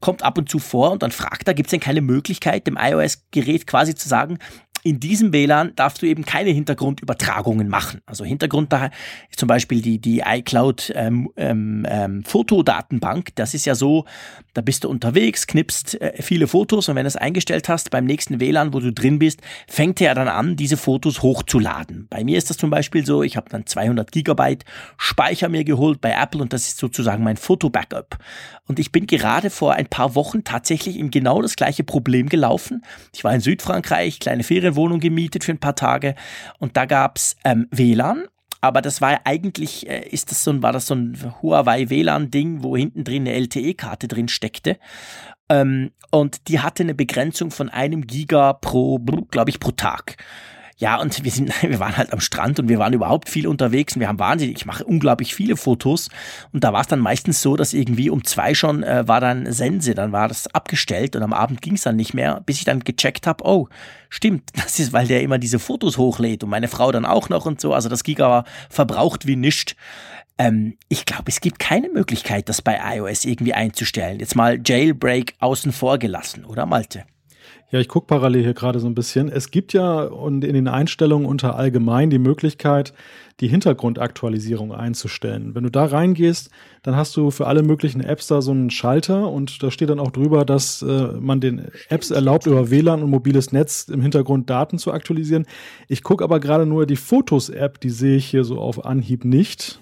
kommt ab und zu vor und dann fragt er, gibt es denn keine Möglichkeit, dem iOS-Gerät quasi zu sagen, in diesem WLAN darfst du eben keine Hintergrundübertragungen machen. Also Hintergrund da ist zum Beispiel die, die iCloud ähm, ähm, ähm, Fotodatenbank. Das ist ja so, da bist du unterwegs, knippst äh, viele Fotos und wenn du es eingestellt hast, beim nächsten WLAN, wo du drin bist, fängt er dann an, diese Fotos hochzuladen. Bei mir ist das zum Beispiel so, ich habe dann 200 Gigabyte Speicher mir geholt bei Apple und das ist sozusagen mein Foto-Backup. Und ich bin gerade vor ein paar Wochen tatsächlich in genau das gleiche Problem gelaufen. Ich war in Südfrankreich, kleine Ferien Wohnung gemietet für ein paar Tage und da gab's ähm, WLAN. Aber das war eigentlich, äh, ist das so ein, war das so ein Huawei WLAN-Ding, wo hinten drin eine LTE-Karte drin steckte. Ähm, und die hatte eine Begrenzung von einem Giga pro, glaube ich, pro Tag. Ja, und wir sind, wir waren halt am Strand und wir waren überhaupt viel unterwegs und wir haben wahnsinnig, ich mache unglaublich viele Fotos und da war es dann meistens so, dass irgendwie um zwei schon äh, war dann Sense, dann war das abgestellt und am Abend ging es dann nicht mehr, bis ich dann gecheckt habe, oh, stimmt, das ist, weil der immer diese Fotos hochlädt und meine Frau dann auch noch und so, also das Giga war verbraucht wie nischt. Ähm, ich glaube, es gibt keine Möglichkeit, das bei iOS irgendwie einzustellen. Jetzt mal Jailbreak außen vor gelassen, oder Malte? Ja, ich gucke parallel hier gerade so ein bisschen. Es gibt ja und in den Einstellungen unter allgemein die Möglichkeit, die Hintergrundaktualisierung einzustellen. Wenn du da reingehst, dann hast du für alle möglichen Apps da so einen Schalter und da steht dann auch drüber, dass äh, man den Apps erlaubt, über WLAN und mobiles Netz im Hintergrund Daten zu aktualisieren. Ich gucke aber gerade nur die Fotos-App, die sehe ich hier so auf Anhieb nicht.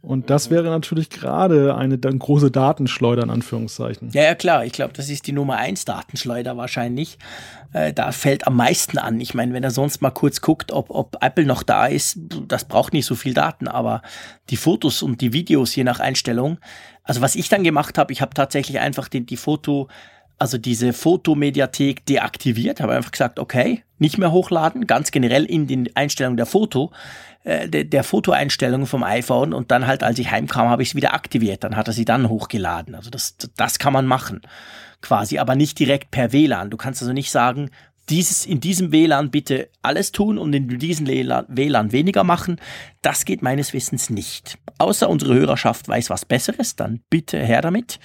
Und das wäre natürlich gerade eine dann große Datenschleuder in Anführungszeichen. Ja, ja, klar. Ich glaube, das ist die Nummer eins Datenschleuder wahrscheinlich. Äh, da fällt am meisten an. Ich meine, wenn er sonst mal kurz guckt, ob, ob Apple noch da ist, das braucht nicht so viel Daten, aber die Fotos und die Videos je nach Einstellung. Also was ich dann gemacht habe, ich habe tatsächlich einfach die, die Foto, also diese Fotomediathek deaktiviert, habe einfach gesagt, okay, nicht mehr hochladen, ganz generell in den Einstellungen der Foto äh, der, der Fotoeinstellungen vom iPhone und dann halt, als ich heimkam, habe ich es wieder aktiviert. Dann hat er sie dann hochgeladen. Also das, das kann man machen, quasi, aber nicht direkt per WLAN. Du kannst also nicht sagen, dieses, in diesem WLAN bitte alles tun und in diesem WLAN weniger machen. Das geht meines Wissens nicht. Außer unsere Hörerschaft weiß was Besseres, dann bitte her damit.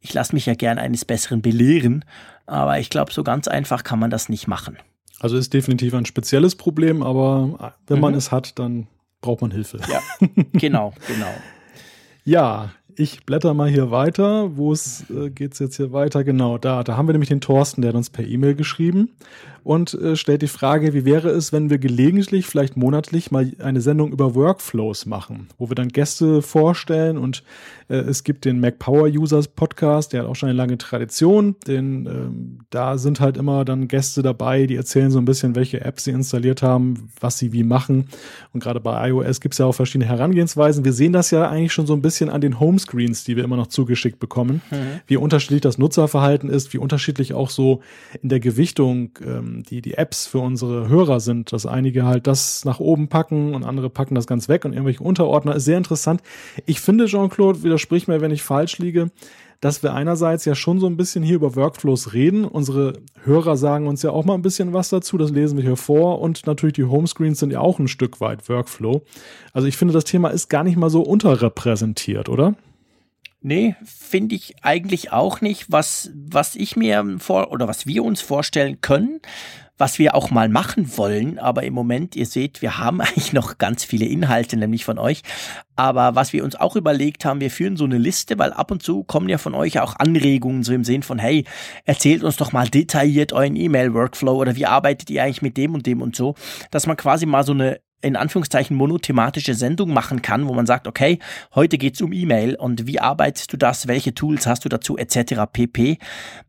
Ich lasse mich ja gern eines Besseren belehren, aber ich glaube, so ganz einfach kann man das nicht machen. Also ist definitiv ein spezielles Problem, aber wenn mhm. man es hat, dann braucht man Hilfe. Ja, genau, genau. ja, ich blätter mal hier weiter. Wo es äh, geht's jetzt hier weiter? Genau, da. Da haben wir nämlich den Thorsten, der hat uns per E-Mail geschrieben und äh, stellt die Frage, wie wäre es, wenn wir gelegentlich, vielleicht monatlich, mal eine Sendung über Workflows machen, wo wir dann Gäste vorstellen und es gibt den Mac Power Users Podcast, der hat auch schon eine lange Tradition. Den, ähm, da sind halt immer dann Gäste dabei, die erzählen so ein bisschen, welche Apps sie installiert haben, was sie wie machen. Und gerade bei iOS gibt es ja auch verschiedene Herangehensweisen. Wir sehen das ja eigentlich schon so ein bisschen an den Homescreens, die wir immer noch zugeschickt bekommen, mhm. wie unterschiedlich das Nutzerverhalten ist, wie unterschiedlich auch so in der Gewichtung ähm, die, die Apps für unsere Hörer sind, dass einige halt das nach oben packen und andere packen das ganz weg und irgendwelche Unterordner ist sehr interessant. Ich finde, Jean-Claude, widersprich mir, wenn ich falsch liege, dass wir einerseits ja schon so ein bisschen hier über Workflows reden. Unsere Hörer sagen uns ja auch mal ein bisschen was dazu, das lesen wir hier vor und natürlich die Homescreens sind ja auch ein Stück weit Workflow. Also ich finde, das Thema ist gar nicht mal so unterrepräsentiert, oder? Nee, finde ich eigentlich auch nicht. Was, was ich mir vor oder was wir uns vorstellen können, was wir auch mal machen wollen, aber im Moment, ihr seht, wir haben eigentlich noch ganz viele Inhalte, nämlich von euch. Aber was wir uns auch überlegt haben, wir führen so eine Liste, weil ab und zu kommen ja von euch auch Anregungen, so im Sinn von, hey, erzählt uns doch mal detailliert euren E-Mail-Workflow oder wie arbeitet ihr eigentlich mit dem und dem und so, dass man quasi mal so eine in Anführungszeichen monothematische Sendung machen kann, wo man sagt, okay, heute geht's um E-Mail und wie arbeitest du das, welche Tools hast du dazu, etc. pp.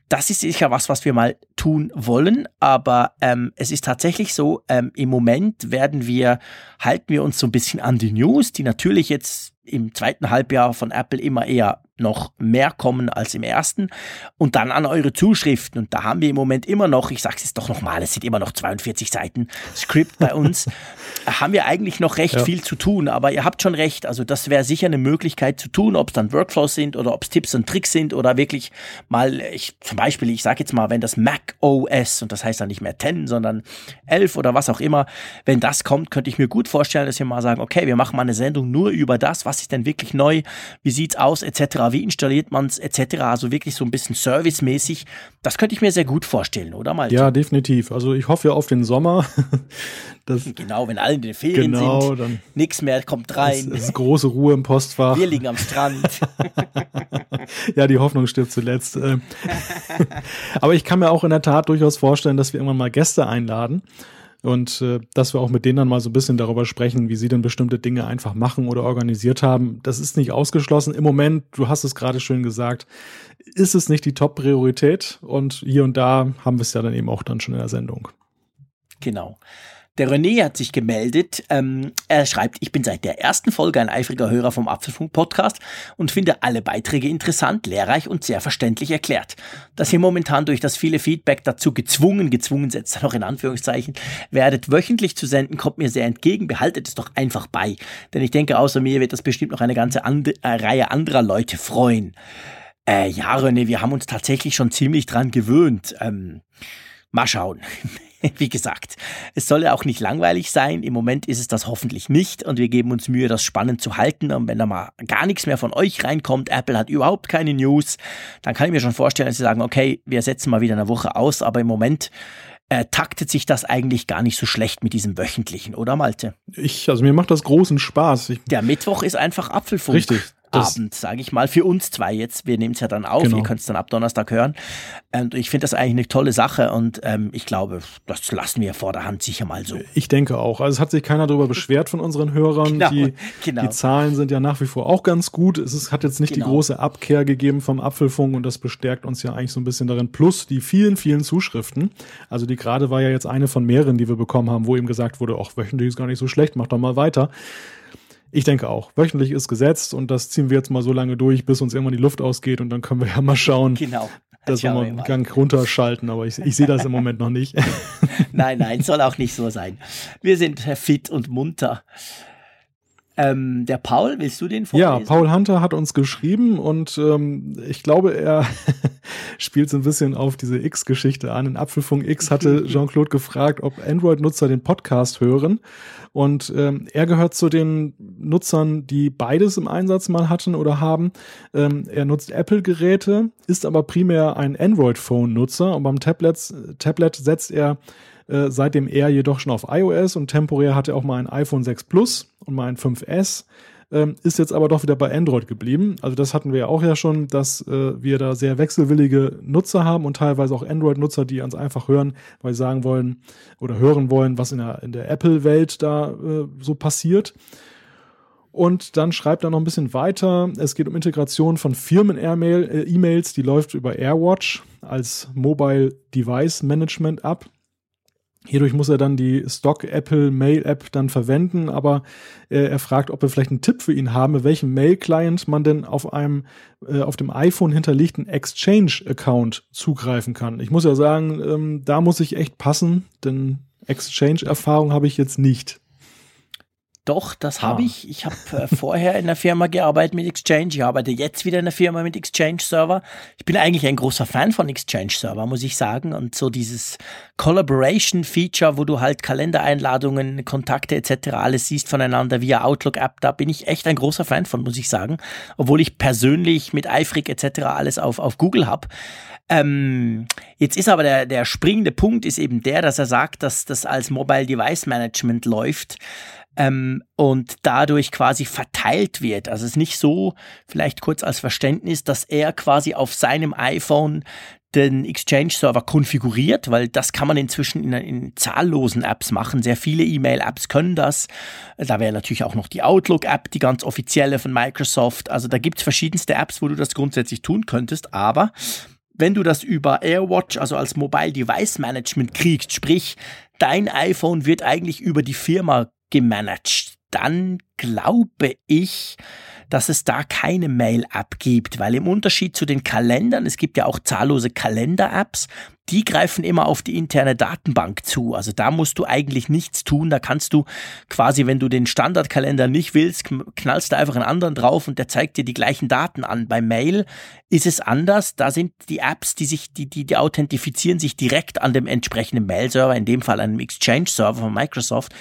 Das ist sicher was, was wir mal tun wollen, aber ähm, es ist tatsächlich so, ähm, im Moment werden wir, halten wir uns so ein bisschen an die News, die natürlich jetzt im zweiten Halbjahr von Apple immer eher noch mehr kommen als im ersten. Und dann an eure Zuschriften. Und da haben wir im Moment immer noch, ich sage es jetzt doch nochmal, es sind immer noch 42 Seiten Skript bei uns, haben wir eigentlich noch recht ja. viel zu tun. Aber ihr habt schon recht, also das wäre sicher eine Möglichkeit zu tun, ob es dann Workflows sind oder ob es Tipps und Tricks sind oder wirklich mal, ich, zum Beispiel, ich sage jetzt mal, wenn das Mac OS, und das heißt dann nicht mehr 10, sondern 11 oder was auch immer, wenn das kommt, könnte ich mir gut vorstellen, dass wir mal sagen, okay, wir machen mal eine Sendung nur über das, was ist denn wirklich neu, wie sieht's aus, etc wie installiert man es etc. Also wirklich so ein bisschen servicemäßig. Das könnte ich mir sehr gut vorstellen, oder Malte? Ja, definitiv. Also ich hoffe ja auf den Sommer. genau, wenn alle in den Ferien genau, sind, dann nichts mehr kommt rein. Es ist große Ruhe im Postfach. Wir liegen am Strand. ja, die Hoffnung stirbt zuletzt. Äh. Aber ich kann mir auch in der Tat durchaus vorstellen, dass wir irgendwann mal Gäste einladen und äh, dass wir auch mit denen dann mal so ein bisschen darüber sprechen, wie sie denn bestimmte Dinge einfach machen oder organisiert haben. Das ist nicht ausgeschlossen. Im Moment, du hast es gerade schön gesagt, ist es nicht die Top-Priorität und hier und da haben wir es ja dann eben auch dann schon in der Sendung. Genau. Der René hat sich gemeldet. Ähm, er schreibt, ich bin seit der ersten Folge ein eifriger Hörer vom Apfelfunk-Podcast und finde alle Beiträge interessant, lehrreich und sehr verständlich erklärt. Dass ihr momentan durch das viele Feedback dazu gezwungen, gezwungen setzt er noch in Anführungszeichen, werdet wöchentlich zu senden, kommt mir sehr entgegen. Behaltet es doch einfach bei. Denn ich denke, außer mir wird das bestimmt noch eine ganze and äh, Reihe anderer Leute freuen. Äh, ja, René, wir haben uns tatsächlich schon ziemlich dran gewöhnt. Ähm, mal schauen. wie gesagt, es soll ja auch nicht langweilig sein. Im Moment ist es das hoffentlich nicht und wir geben uns Mühe, das spannend zu halten. Und wenn da mal gar nichts mehr von euch reinkommt, Apple hat überhaupt keine News, dann kann ich mir schon vorstellen, dass sie sagen, okay, wir setzen mal wieder eine Woche aus, aber im Moment äh, taktet sich das eigentlich gar nicht so schlecht mit diesem wöchentlichen, oder Malte? Ich, also mir macht das großen Spaß. Ich Der Mittwoch ist einfach Apfelfunk. Richtig, Abend, sage ich mal, für uns zwei jetzt. Wir nehmen es ja dann auf, genau. ihr könnt es dann ab Donnerstag hören. Und ich finde das eigentlich eine tolle Sache und ähm, ich glaube, das lassen wir vor der Hand sicher mal so. Ich denke auch. Also es hat sich keiner darüber beschwert von unseren Hörern. Genau, die, genau. die Zahlen sind ja nach wie vor auch ganz gut. Es ist, hat jetzt nicht genau. die große Abkehr gegeben vom Apfelfunk und das bestärkt uns ja eigentlich so ein bisschen darin. Plus die vielen, vielen Zuschriften. Also die gerade war ja jetzt eine von mehreren, die wir bekommen haben, wo ihm gesagt wurde, auch wöchentlich ist gar nicht so schlecht, mach doch mal weiter. Ich denke auch. Wöchentlich ist gesetzt und das ziehen wir jetzt mal so lange durch, bis uns irgendwann die Luft ausgeht und dann können wir ja mal schauen, genau. dass wir mal einen Gang runterschalten. Aber ich, ich sehe das im Moment noch nicht. nein, nein, soll auch nicht so sein. Wir sind fit und munter. Ähm, der Paul, willst du den vorlesen? Ja, Paul Hunter hat uns geschrieben und ähm, ich glaube, er spielt so ein bisschen auf diese X-Geschichte an. In Apfelfunk X hatte Jean-Claude gefragt, ob Android-Nutzer den Podcast hören. Und ähm, er gehört zu den Nutzern, die beides im Einsatz mal hatten oder haben. Ähm, er nutzt Apple-Geräte, ist aber primär ein Android-Phone-Nutzer und beim Tablet, Tablet setzt er äh, seitdem er jedoch schon auf iOS und temporär hatte er auch mal ein iPhone 6 Plus und mal ein 5S. Ähm, ist jetzt aber doch wieder bei Android geblieben. Also das hatten wir ja auch ja schon, dass äh, wir da sehr wechselwillige Nutzer haben und teilweise auch Android-Nutzer, die uns einfach hören, weil sie sagen wollen oder hören wollen, was in der, in der Apple-Welt da äh, so passiert. Und dann schreibt er noch ein bisschen weiter. Es geht um Integration von Firmen-E-Mails, die läuft über AirWatch als Mobile Device Management ab. Hierdurch muss er dann die Stock Apple Mail App dann verwenden, aber äh, er fragt, ob wir vielleicht einen Tipp für ihn haben, welchen Mail Client man denn auf einem äh, auf dem iPhone hinterlegten Exchange Account zugreifen kann. Ich muss ja sagen, ähm, da muss ich echt passen, denn Exchange Erfahrung habe ich jetzt nicht. Doch, das habe ah. ich. Ich habe äh, vorher in einer Firma gearbeitet mit Exchange. Ich arbeite jetzt wieder in einer Firma mit Exchange Server. Ich bin eigentlich ein großer Fan von Exchange Server, muss ich sagen. Und so dieses Collaboration Feature, wo du halt Kalendereinladungen, Kontakte etc. alles siehst voneinander via Outlook App, da bin ich echt ein großer Fan von, muss ich sagen. Obwohl ich persönlich mit Eifrig etc. alles auf, auf Google habe. Ähm, jetzt ist aber der, der springende Punkt ist eben der, dass er sagt, dass das als Mobile Device Management läuft ähm, und dadurch quasi verteilt wird. Also es ist nicht so, vielleicht kurz als Verständnis, dass er quasi auf seinem iPhone den Exchange-Server konfiguriert, weil das kann man inzwischen in, in zahllosen Apps machen. Sehr viele E-Mail-Apps können das. Da wäre natürlich auch noch die Outlook-App, die ganz offizielle von Microsoft. Also da gibt es verschiedenste Apps, wo du das grundsätzlich tun könntest, aber wenn du das über AirWatch, also als Mobile Device Management kriegst, sprich, dein iPhone wird eigentlich über die Firma gemanagt, dann glaube ich, dass es da keine Mail-App gibt, weil im Unterschied zu den Kalendern, es gibt ja auch zahllose Kalender-Apps, die greifen immer auf die interne Datenbank zu. Also da musst du eigentlich nichts tun. Da kannst du quasi, wenn du den Standardkalender nicht willst, knallst du einfach einen anderen drauf und der zeigt dir die gleichen Daten an. Bei Mail ist es anders. Da sind die Apps, die sich, die, die, die authentifizieren sich direkt an dem entsprechenden Mail-Server, in dem Fall einem Exchange-Server von Microsoft.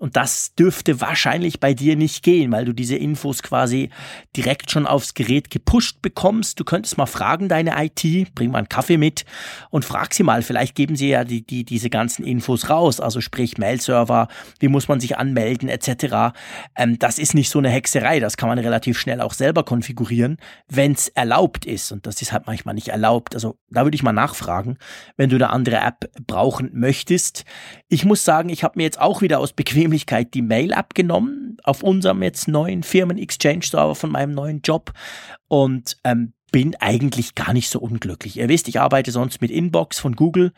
Und das dürfte wahrscheinlich bei dir nicht gehen, weil du diese Infos quasi direkt schon aufs Gerät gepusht bekommst. Du könntest mal fragen, deine IT, bring mal einen Kaffee mit und frag sie mal. Vielleicht geben sie ja die, die, diese ganzen Infos raus. Also sprich Mail-Server, wie muss man sich anmelden, etc. Ähm, das ist nicht so eine Hexerei. Das kann man relativ schnell auch selber konfigurieren, wenn es erlaubt ist. Und das ist halt manchmal nicht erlaubt. Also da würde ich mal nachfragen, wenn du eine andere App brauchen möchtest. Ich muss sagen, ich habe mir jetzt auch wieder aus bequem Bequemlichkeit die Mail abgenommen auf unserem jetzt neuen Firmen-Exchange-Server von meinem neuen Job und ähm, bin eigentlich gar nicht so unglücklich. Ihr wisst, ich arbeite sonst mit Inbox von Google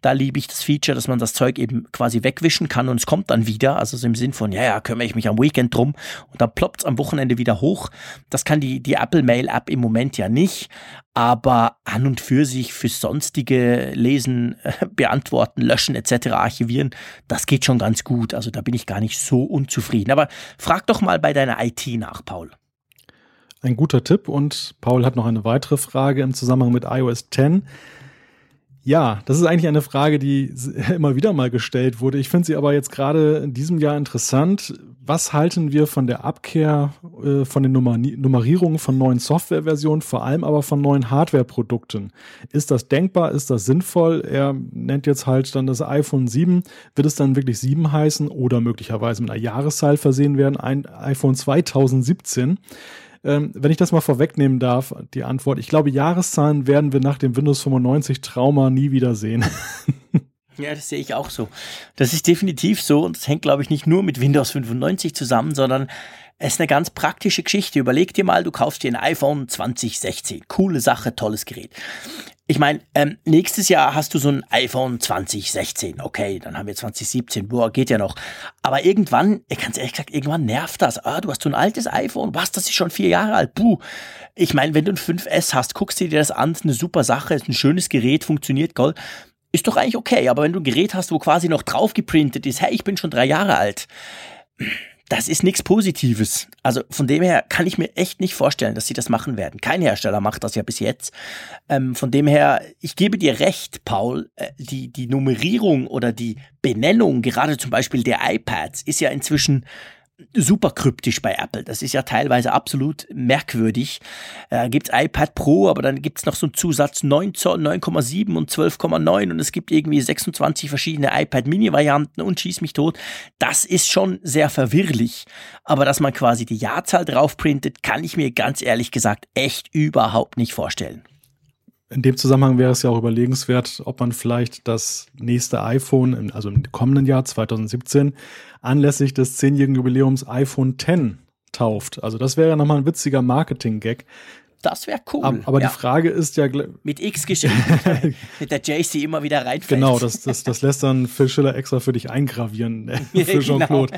da liebe ich das Feature, dass man das Zeug eben quasi wegwischen kann und es kommt dann wieder. Also so im Sinn von, ja, ja, kümmere ich mich am Weekend drum und dann ploppt es am Wochenende wieder hoch. Das kann die, die Apple Mail App im Moment ja nicht. Aber an und für sich für sonstige Lesen, beantworten, löschen etc., archivieren, das geht schon ganz gut. Also da bin ich gar nicht so unzufrieden. Aber frag doch mal bei deiner IT nach, Paul. Ein guter Tipp und Paul hat noch eine weitere Frage im Zusammenhang mit iOS 10. Ja, das ist eigentlich eine Frage, die immer wieder mal gestellt wurde. Ich finde sie aber jetzt gerade in diesem Jahr interessant. Was halten wir von der Abkehr äh, von den Nummer Nummerierungen von neuen Softwareversionen, vor allem aber von neuen Hardwareprodukten? Ist das denkbar? Ist das sinnvoll? Er nennt jetzt halt dann das iPhone 7. Wird es dann wirklich 7 heißen oder möglicherweise mit einer Jahreszahl versehen werden? Ein iPhone 2017. Ähm, wenn ich das mal vorwegnehmen darf, die Antwort. Ich glaube, Jahreszahlen werden wir nach dem Windows 95 Trauma nie wieder sehen. Ja, das sehe ich auch so. Das ist definitiv so und das hängt, glaube ich, nicht nur mit Windows 95 zusammen, sondern es ist eine ganz praktische Geschichte. Überleg dir mal, du kaufst dir ein iPhone 2016. Coole Sache, tolles Gerät. Ich meine, ähm, nächstes Jahr hast du so ein iPhone 2016. Okay, dann haben wir 2017. Boah, geht ja noch. Aber irgendwann, ich ganz ehrlich gesagt, irgendwann nervt das. Ah, du hast so ein altes iPhone. Was, das ist schon vier Jahre alt. Puh. Ich meine, wenn du ein 5S hast, guckst du dir das an. Ist eine super Sache. Ist ein schönes Gerät, funktioniert toll. Ist doch eigentlich okay. Aber wenn du ein Gerät hast, wo quasi noch drauf geprintet ist, hey, ich bin schon drei Jahre alt das ist nichts Positives. Also von dem her kann ich mir echt nicht vorstellen, dass sie das machen werden. Kein Hersteller macht das ja bis jetzt. Ähm, von dem her, ich gebe dir recht, Paul, äh, die, die Nummerierung oder die Benennung, gerade zum Beispiel der iPads, ist ja inzwischen super kryptisch bei Apple. Das ist ja teilweise absolut merkwürdig. Äh, gibt's iPad Pro, aber dann gibt's noch so einen Zusatz 9 Zoll, 9,7 und 12,9 und es gibt irgendwie 26 verschiedene iPad Mini-Varianten und schieß mich tot. Das ist schon sehr verwirrlich. Aber dass man quasi die Jahrzahl drauf printet, kann ich mir ganz ehrlich gesagt echt überhaupt nicht vorstellen. In dem Zusammenhang wäre es ja auch überlegenswert, ob man vielleicht das nächste iPhone, also im kommenden Jahr 2017, anlässlich des zehnjährigen Jubiläums iPhone X tauft. Also das wäre ja nochmal ein witziger Marketing-Gag. Das wäre cool. Aber, aber ja. die Frage ist ja. Mit X geschrieben. mit der JC immer wieder reinfällt. Genau, das, das, das lässt dann Phil Schiller extra für dich eingravieren, für Jean-Claude.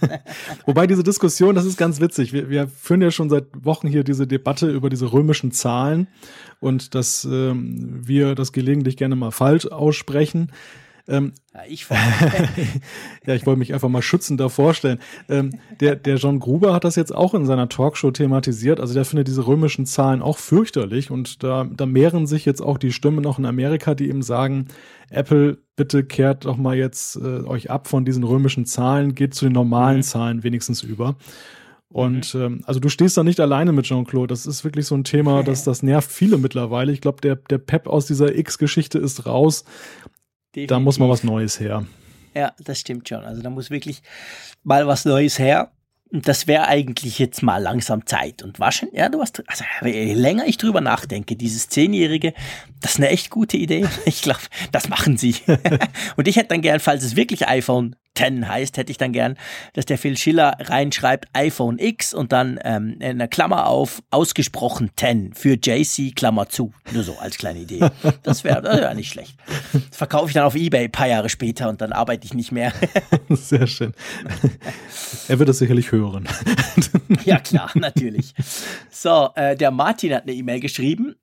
Genau. Wobei diese Diskussion, das ist ganz witzig. Wir, wir führen ja schon seit Wochen hier diese Debatte über diese römischen Zahlen und dass ähm, wir das gelegentlich gerne mal falsch aussprechen. Ähm, ja, ich ja, ich wollte mich einfach mal schützend da vorstellen. Ähm, der, der John Gruber hat das jetzt auch in seiner Talkshow thematisiert. Also der findet diese römischen Zahlen auch fürchterlich und da, da mehren sich jetzt auch die Stimmen noch in Amerika, die eben sagen, Apple, bitte kehrt doch mal jetzt äh, euch ab von diesen römischen Zahlen, geht zu den normalen mhm. Zahlen wenigstens über. Und mhm. ähm, also du stehst da nicht alleine mit Jean-Claude. Das ist wirklich so ein Thema, das, das nervt viele mittlerweile. Ich glaube, der, der Pep aus dieser X-Geschichte ist raus. Definitiv. Da muss mal was Neues her. Ja, das stimmt schon. Also da muss wirklich mal was Neues her. Und das wäre eigentlich jetzt mal langsam Zeit. Und waschen, ja, du hast, also je länger ich drüber nachdenke, dieses Zehnjährige, das ist eine echt gute Idee. Ich glaube, das machen sie. und ich hätte dann gern, falls es wirklich iPhone 10 heißt, hätte ich dann gern, dass der Phil Schiller reinschreibt iPhone X und dann ähm, eine Klammer auf, ausgesprochen 10 für JC, Klammer zu. Nur so als kleine Idee. Das wäre wär nicht schlecht. Das verkaufe ich dann auf Ebay ein paar Jahre später und dann arbeite ich nicht mehr. Sehr schön. Er wird das sicherlich hören. Ja, klar, natürlich. So, äh, der Martin hat eine E-Mail geschrieben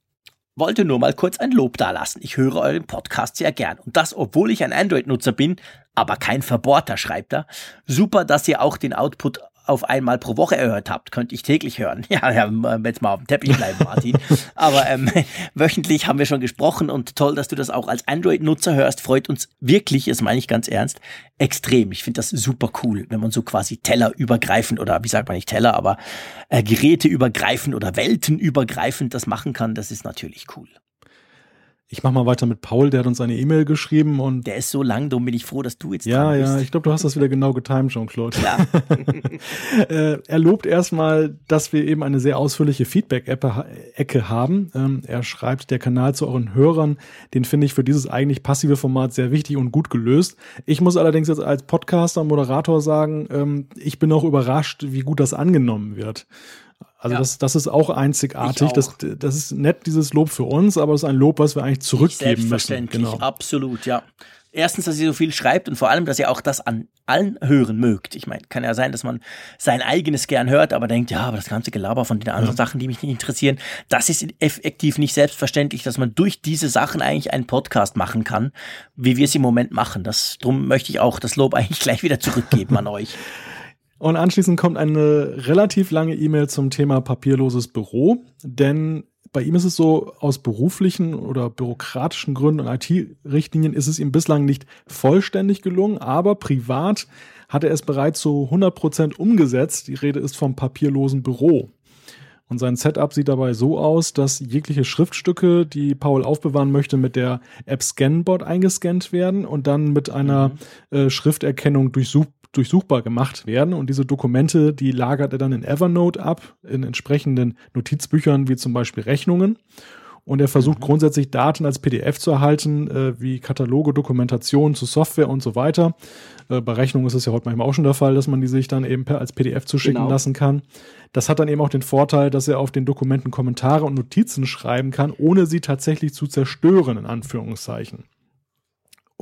wollte nur mal kurz ein Lob dalassen. Ich höre euren Podcast sehr gern. Und das, obwohl ich ein Android-Nutzer bin, aber kein Verbohrter, schreibt er. Super, dass ihr auch den Output auf einmal pro Woche erhört habt, könnte ich täglich hören. Ja, ja jetzt mal auf dem Teppich bleiben, Martin. Aber ähm, wöchentlich haben wir schon gesprochen und toll, dass du das auch als Android-Nutzer hörst, freut uns wirklich, das meine ich ganz ernst, extrem. Ich finde das super cool, wenn man so quasi Teller übergreifend oder wie sagt man nicht Teller, aber äh, Geräte übergreifend oder Welten übergreifend das machen kann. Das ist natürlich cool. Ich mach mal weiter mit Paul, der hat uns eine E-Mail geschrieben und. Der ist so lang, darum bin ich froh, dass du jetzt Ja, ja, ich glaube, du hast das wieder genau getimt, Jean-Claude. Ja. äh, er lobt erstmal, dass wir eben eine sehr ausführliche Feedback-Ecke haben. Ähm, er schreibt, der Kanal zu euren Hörern, den finde ich für dieses eigentlich passive Format sehr wichtig und gut gelöst. Ich muss allerdings jetzt als Podcaster und Moderator sagen, ähm, ich bin auch überrascht, wie gut das angenommen wird. Also ja. das, das ist auch einzigartig. Auch. Das, das ist nett, dieses Lob für uns, aber es ist ein Lob, was wir eigentlich zurückgeben Selbstverständlich, müssen. Genau. absolut, ja. Erstens, dass ihr so viel schreibt und vor allem, dass ihr auch das an allen hören mögt. Ich meine, kann ja sein, dass man sein eigenes gern hört, aber denkt, ja, aber das ganze Gelaber von den anderen ja. Sachen, die mich nicht interessieren, das ist effektiv nicht selbstverständlich, dass man durch diese Sachen eigentlich einen Podcast machen kann, wie wir es im Moment machen. Das, drum möchte ich auch das Lob eigentlich gleich wieder zurückgeben an euch. Und anschließend kommt eine relativ lange E-Mail zum Thema papierloses Büro, denn bei ihm ist es so, aus beruflichen oder bürokratischen Gründen und IT-Richtlinien ist es ihm bislang nicht vollständig gelungen, aber privat hat er es bereits zu 100 Prozent umgesetzt. Die Rede ist vom papierlosen Büro. Und sein Setup sieht dabei so aus, dass jegliche Schriftstücke, die Paul aufbewahren möchte, mit der App Scanbot eingescannt werden und dann mit einer mhm. äh, Schrifterkennung durchsuch durchsuchbar gemacht werden. Und diese Dokumente, die lagert er dann in Evernote ab, in entsprechenden Notizbüchern wie zum Beispiel Rechnungen. Und er versucht mhm. grundsätzlich Daten als PDF zu erhalten, äh, wie Kataloge, Dokumentationen zu Software und so weiter. Äh, bei Rechnungen ist es ja heute manchmal auch schon der Fall, dass man die sich dann eben per, als PDF zuschicken genau. lassen kann. Das hat dann eben auch den Vorteil, dass er auf den Dokumenten Kommentare und Notizen schreiben kann, ohne sie tatsächlich zu zerstören, in Anführungszeichen.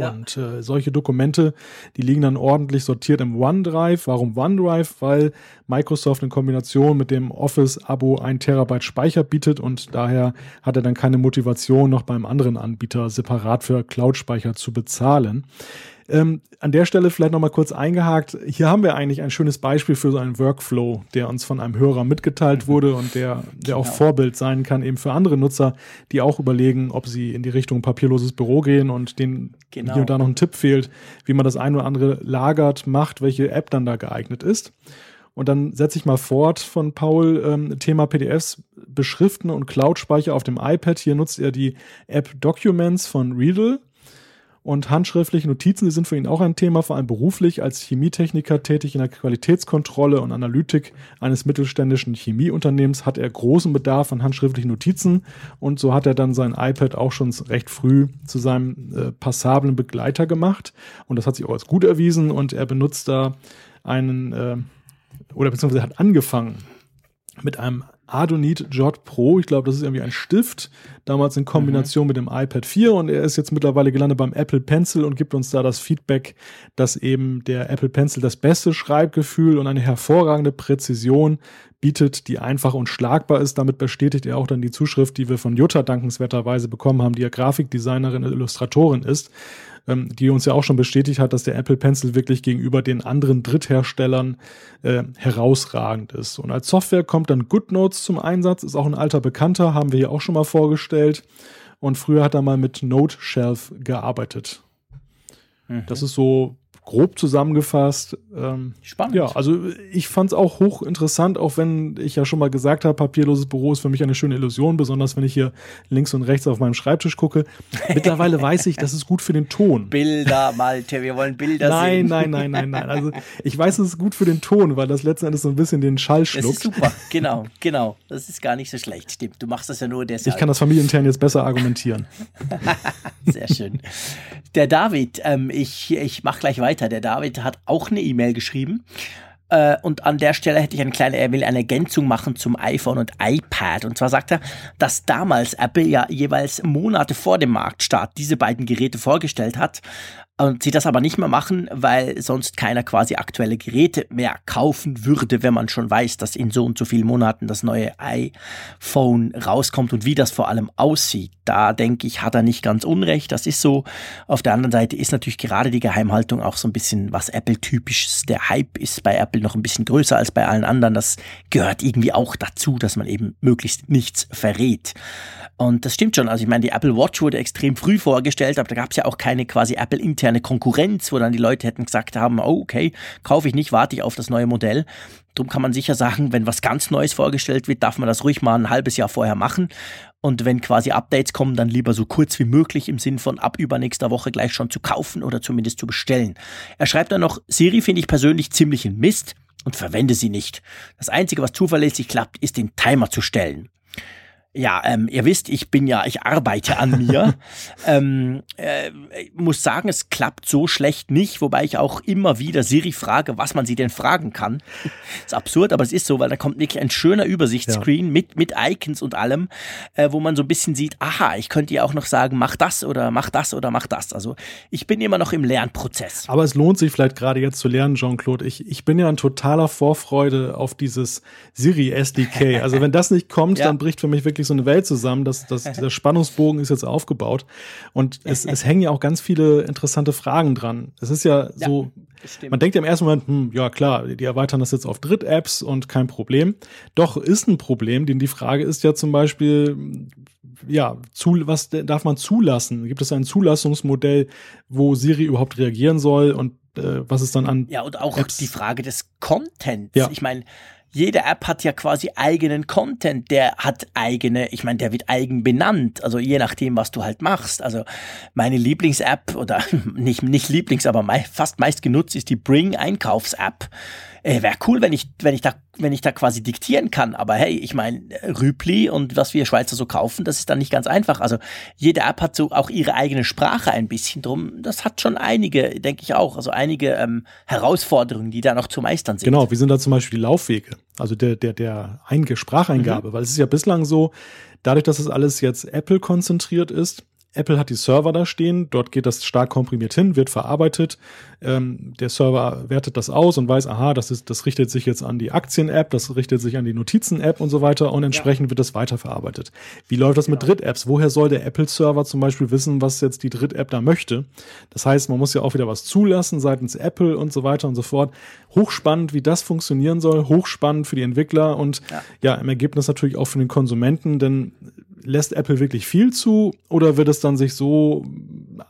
Und äh, solche Dokumente, die liegen dann ordentlich sortiert im OneDrive. Warum OneDrive? Weil Microsoft in Kombination mit dem Office-Abo ein Terabyte Speicher bietet und daher hat er dann keine Motivation, noch beim anderen Anbieter separat für Cloud-Speicher zu bezahlen. Ähm, an der Stelle vielleicht nochmal kurz eingehakt. Hier haben wir eigentlich ein schönes Beispiel für so einen Workflow, der uns von einem Hörer mitgeteilt wurde und der, der auch genau. Vorbild sein kann eben für andere Nutzer, die auch überlegen, ob sie in die Richtung papierloses Büro gehen und denen genau. hier und da noch ein Tipp fehlt, wie man das ein oder andere lagert, macht, welche App dann da geeignet ist. Und dann setze ich mal fort von Paul, ähm, Thema PDFs beschriften und Cloud-Speicher auf dem iPad. Hier nutzt er die App Documents von Readle. Und handschriftliche Notizen, die sind für ihn auch ein Thema, vor allem beruflich. Als Chemietechniker tätig in der Qualitätskontrolle und Analytik eines mittelständischen Chemieunternehmens hat er großen Bedarf an handschriftlichen Notizen. Und so hat er dann sein iPad auch schon recht früh zu seinem äh, passablen Begleiter gemacht. Und das hat sich auch als gut erwiesen. Und er benutzt da einen äh, oder beziehungsweise hat angefangen mit einem Adonit Jot Pro. Ich glaube, das ist irgendwie ein Stift, damals in Kombination mhm. mit dem iPad 4 und er ist jetzt mittlerweile gelandet beim Apple Pencil und gibt uns da das Feedback, dass eben der Apple Pencil das beste Schreibgefühl und eine hervorragende Präzision bietet, die einfach und schlagbar ist. Damit bestätigt er auch dann die Zuschrift, die wir von Jutta dankenswerterweise bekommen haben, die ja Grafikdesignerin und Illustratorin ist ähm, die uns ja auch schon bestätigt hat, dass der Apple Pencil wirklich gegenüber den anderen Drittherstellern äh, herausragend ist. Und als Software kommt dann GoodNotes zum Einsatz, ist auch ein alter Bekannter, haben wir hier auch schon mal vorgestellt. Und früher hat er mal mit Note Shelf gearbeitet. Mhm. Das ist so grob zusammengefasst. Ähm, Spannend. Ja, also ich fand es auch hochinteressant, auch wenn ich ja schon mal gesagt habe, papierloses Büro ist für mich eine schöne Illusion, besonders wenn ich hier links und rechts auf meinem Schreibtisch gucke. Mittlerweile weiß ich, das ist gut für den Ton. Bilder, Malte, wir wollen Bilder nein, sehen. Nein, nein, nein, nein, nein. Also ich weiß, es ist gut für den Ton, weil das letzten Endes so ein bisschen den Schall schluckt. Das ist super, genau, genau. Das ist gar nicht so schlecht, stimmt. Du machst das ja nur deshalb. Ich kann das familienintern jetzt besser argumentieren. Sehr schön. Der David, ähm, ich, ich mache gleich weiter. Der David hat auch eine E-Mail geschrieben. Äh, und an der Stelle hätte ich eine kleine, er will eine Ergänzung machen zum iPhone und iPad. Und zwar sagt er, dass damals Apple ja jeweils Monate vor dem Marktstart diese beiden Geräte vorgestellt hat, und sie das aber nicht mehr machen, weil sonst keiner quasi aktuelle Geräte mehr kaufen würde, wenn man schon weiß, dass in so und so vielen Monaten das neue iPhone rauskommt und wie das vor allem aussieht. Da denke ich, hat er nicht ganz unrecht. Das ist so. Auf der anderen Seite ist natürlich gerade die Geheimhaltung auch so ein bisschen was Apple-typisch ist. Der Hype ist bei Apple noch ein bisschen größer als bei allen anderen. Das gehört irgendwie auch dazu, dass man eben möglichst nichts verrät. Und das stimmt schon. Also ich meine, die Apple Watch wurde extrem früh vorgestellt, aber da gab es ja auch keine quasi Apple-interne Konkurrenz, wo dann die Leute hätten gesagt haben, oh, okay, kaufe ich nicht, warte ich auf das neue Modell. Drum kann man sicher sagen, wenn was ganz Neues vorgestellt wird, darf man das ruhig mal ein halbes Jahr vorher machen. Und wenn quasi Updates kommen, dann lieber so kurz wie möglich im Sinn von ab übernächster Woche gleich schon zu kaufen oder zumindest zu bestellen. Er schreibt dann noch, Siri finde ich persönlich ziemlich ein Mist und verwende sie nicht. Das Einzige, was zuverlässig klappt, ist den Timer zu stellen. Ja, ähm, ihr wisst, ich bin ja, ich arbeite an mir. ähm, äh, muss sagen, es klappt so schlecht nicht, wobei ich auch immer wieder Siri frage, was man sie denn fragen kann. ist absurd, aber es ist so, weil da kommt wirklich ein schöner Übersichtsscreen ja. mit, mit Icons und allem, äh, wo man so ein bisschen sieht, aha, ich könnte ihr auch noch sagen, mach das oder mach das oder mach das. Also ich bin immer noch im Lernprozess. Aber es lohnt sich vielleicht gerade jetzt zu lernen, Jean-Claude. Ich, ich bin ja ein totaler Vorfreude auf dieses Siri SDK. Also wenn das nicht kommt, ja. dann bricht für mich wirklich wirklich so eine Welt zusammen. Das, das, der Spannungsbogen ist jetzt aufgebaut. Und es, es hängen ja auch ganz viele interessante Fragen dran. Es ist ja, ja so, man denkt ja im ersten Moment, hm, ja klar, die erweitern das jetzt auf Dritt-Apps und kein Problem. Doch ist ein Problem, denn die Frage ist ja zum Beispiel, ja, zu, was darf man zulassen? Gibt es ein Zulassungsmodell, wo Siri überhaupt reagieren soll und äh, was ist dann an Ja, und auch Apps? die Frage des Contents. Ja. Ich meine, jede App hat ja quasi eigenen Content, der hat eigene, ich meine, der wird eigen benannt, also je nachdem, was du halt machst. Also meine Lieblings-App oder nicht, nicht Lieblings, aber mei fast meist genutzt ist die Bring Einkaufs-App äh, wäre cool, wenn ich, wenn ich da, wenn ich da quasi diktieren kann. Aber hey, ich meine, Rüpli und was wir Schweizer so kaufen, das ist dann nicht ganz einfach. Also jede App hat so auch ihre eigene Sprache ein bisschen drum. Das hat schon einige, denke ich auch, also einige ähm, Herausforderungen, die da noch zu meistern sind. Genau, wie sind da zum Beispiel die Laufwege? Also der, der, der Einge Spracheingabe, mhm. weil es ist ja bislang so, dadurch, dass das alles jetzt Apple konzentriert ist, Apple hat die Server da stehen, dort geht das stark komprimiert hin, wird verarbeitet. Ähm, der Server wertet das aus und weiß, aha, das, ist, das richtet sich jetzt an die Aktien-App, das richtet sich an die Notizen-App und so weiter und entsprechend ja. wird das weiterverarbeitet. Wie läuft das mit Dritt-Apps? Woher soll der Apple-Server zum Beispiel wissen, was jetzt die Dritt-App da möchte? Das heißt, man muss ja auch wieder was zulassen seitens Apple und so weiter und so fort. Hochspannend, wie das funktionieren soll, hochspannend für die Entwickler und ja, ja im Ergebnis natürlich auch für den Konsumenten, denn lässt Apple wirklich viel zu oder wird es dann sich so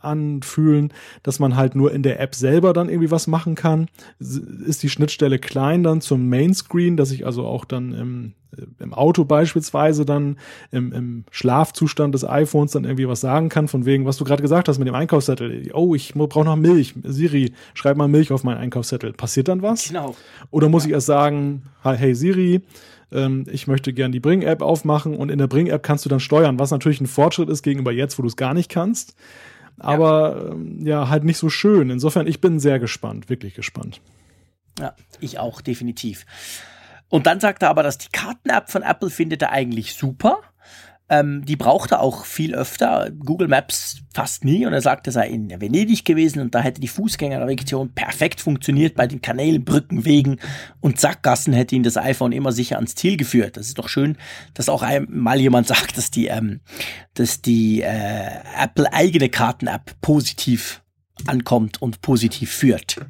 anfühlen, dass man halt nur in der App selber dann irgendwie was machen kann? Ist die Schnittstelle klein dann zum Mainscreen, dass ich also auch dann im, äh, im Auto beispielsweise dann im, im Schlafzustand des iPhones dann irgendwie was sagen kann, von wegen, was du gerade gesagt hast mit dem Einkaufszettel. Oh, ich brauche noch Milch. Siri, schreib mal Milch auf meinen Einkaufszettel. Passiert dann was? Genau. Oder muss ja. ich erst sagen, hey Siri, ähm, ich möchte gern die Bring-App aufmachen und in der Bring-App kannst du dann steuern, was natürlich ein Fortschritt ist gegenüber jetzt, wo du es gar nicht kannst. Aber ja. Ähm, ja, halt nicht so schön. Insofern, ich bin sehr gespannt, wirklich gespannt. Ja, ich auch, definitiv. Und dann sagt er aber, dass die Karten-App von Apple findet er eigentlich super. Ähm, die braucht er auch viel öfter. Google Maps fast nie. Und er sagt, er sei in Venedig gewesen und da hätte die Fußgängernavigation perfekt funktioniert bei den Kanälen, Brücken, Wegen und Sackgassen hätte ihn das iPhone immer sicher ans Ziel geführt. Das ist doch schön, dass auch mal jemand sagt, dass die, ähm, dass die äh, Apple eigene Karten-App positiv ankommt und positiv führt.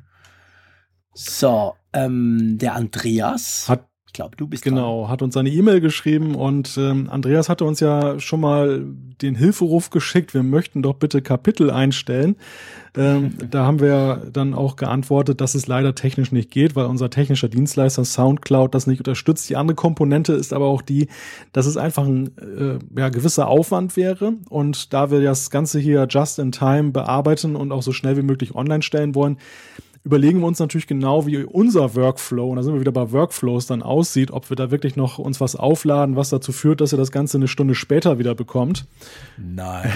So, ähm, der Andreas. Hat ich glaube, du bist Genau, dran. hat uns eine E-Mail geschrieben und ähm, Andreas hatte uns ja schon mal den Hilferuf geschickt, wir möchten doch bitte Kapitel einstellen. Ähm, da haben wir dann auch geantwortet, dass es leider technisch nicht geht, weil unser technischer Dienstleister SoundCloud das nicht unterstützt. Die andere Komponente ist aber auch die, dass es einfach ein äh, ja, gewisser Aufwand wäre. Und da wir das Ganze hier just in time bearbeiten und auch so schnell wie möglich online stellen wollen, überlegen wir uns natürlich genau, wie unser Workflow, und da sind wir wieder bei Workflows, dann aussieht, ob wir da wirklich noch uns was aufladen, was dazu führt, dass ihr das Ganze eine Stunde später wieder bekommt. Nein.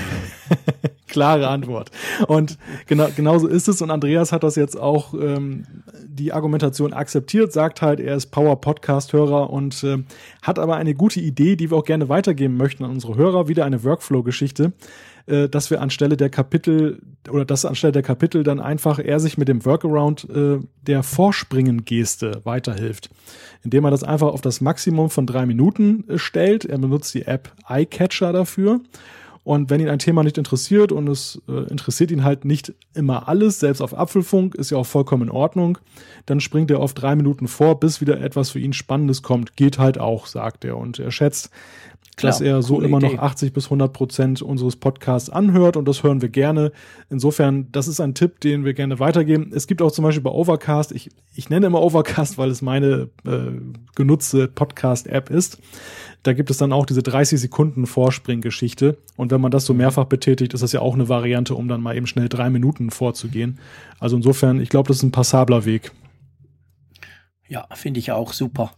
Klare Antwort. Und genau, genauso ist es. Und Andreas hat das jetzt auch ähm, die Argumentation akzeptiert, sagt halt, er ist Power-Podcast-Hörer und äh, hat aber eine gute Idee, die wir auch gerne weitergeben möchten an unsere Hörer. Wieder eine Workflow-Geschichte äh, dass wir anstelle der Kapitel oder dass anstelle der Kapitel dann einfach er sich mit dem Workaround äh, der Vorspringen-Geste weiterhilft, indem er das einfach auf das Maximum von drei Minuten äh, stellt. Er benutzt die App iCatcher dafür. Und wenn ihn ein Thema nicht interessiert und es äh, interessiert ihn halt nicht immer alles, selbst auf Apfelfunk, ist ja auch vollkommen in Ordnung, dann springt er auf drei Minuten vor, bis wieder etwas für ihn Spannendes kommt. Geht halt auch, sagt er. Und er schätzt, Klar, dass er so immer Idee. noch 80 bis 100 Prozent unseres Podcasts anhört und das hören wir gerne. Insofern, das ist ein Tipp, den wir gerne weitergeben. Es gibt auch zum Beispiel bei Overcast, ich, ich nenne immer Overcast, weil es meine äh, genutzte Podcast-App ist. Da gibt es dann auch diese 30 Sekunden Vorspringgeschichte. Und wenn man das so mehrfach betätigt, ist das ja auch eine Variante, um dann mal eben schnell drei Minuten vorzugehen. Also insofern, ich glaube, das ist ein passabler Weg. Ja, finde ich auch super.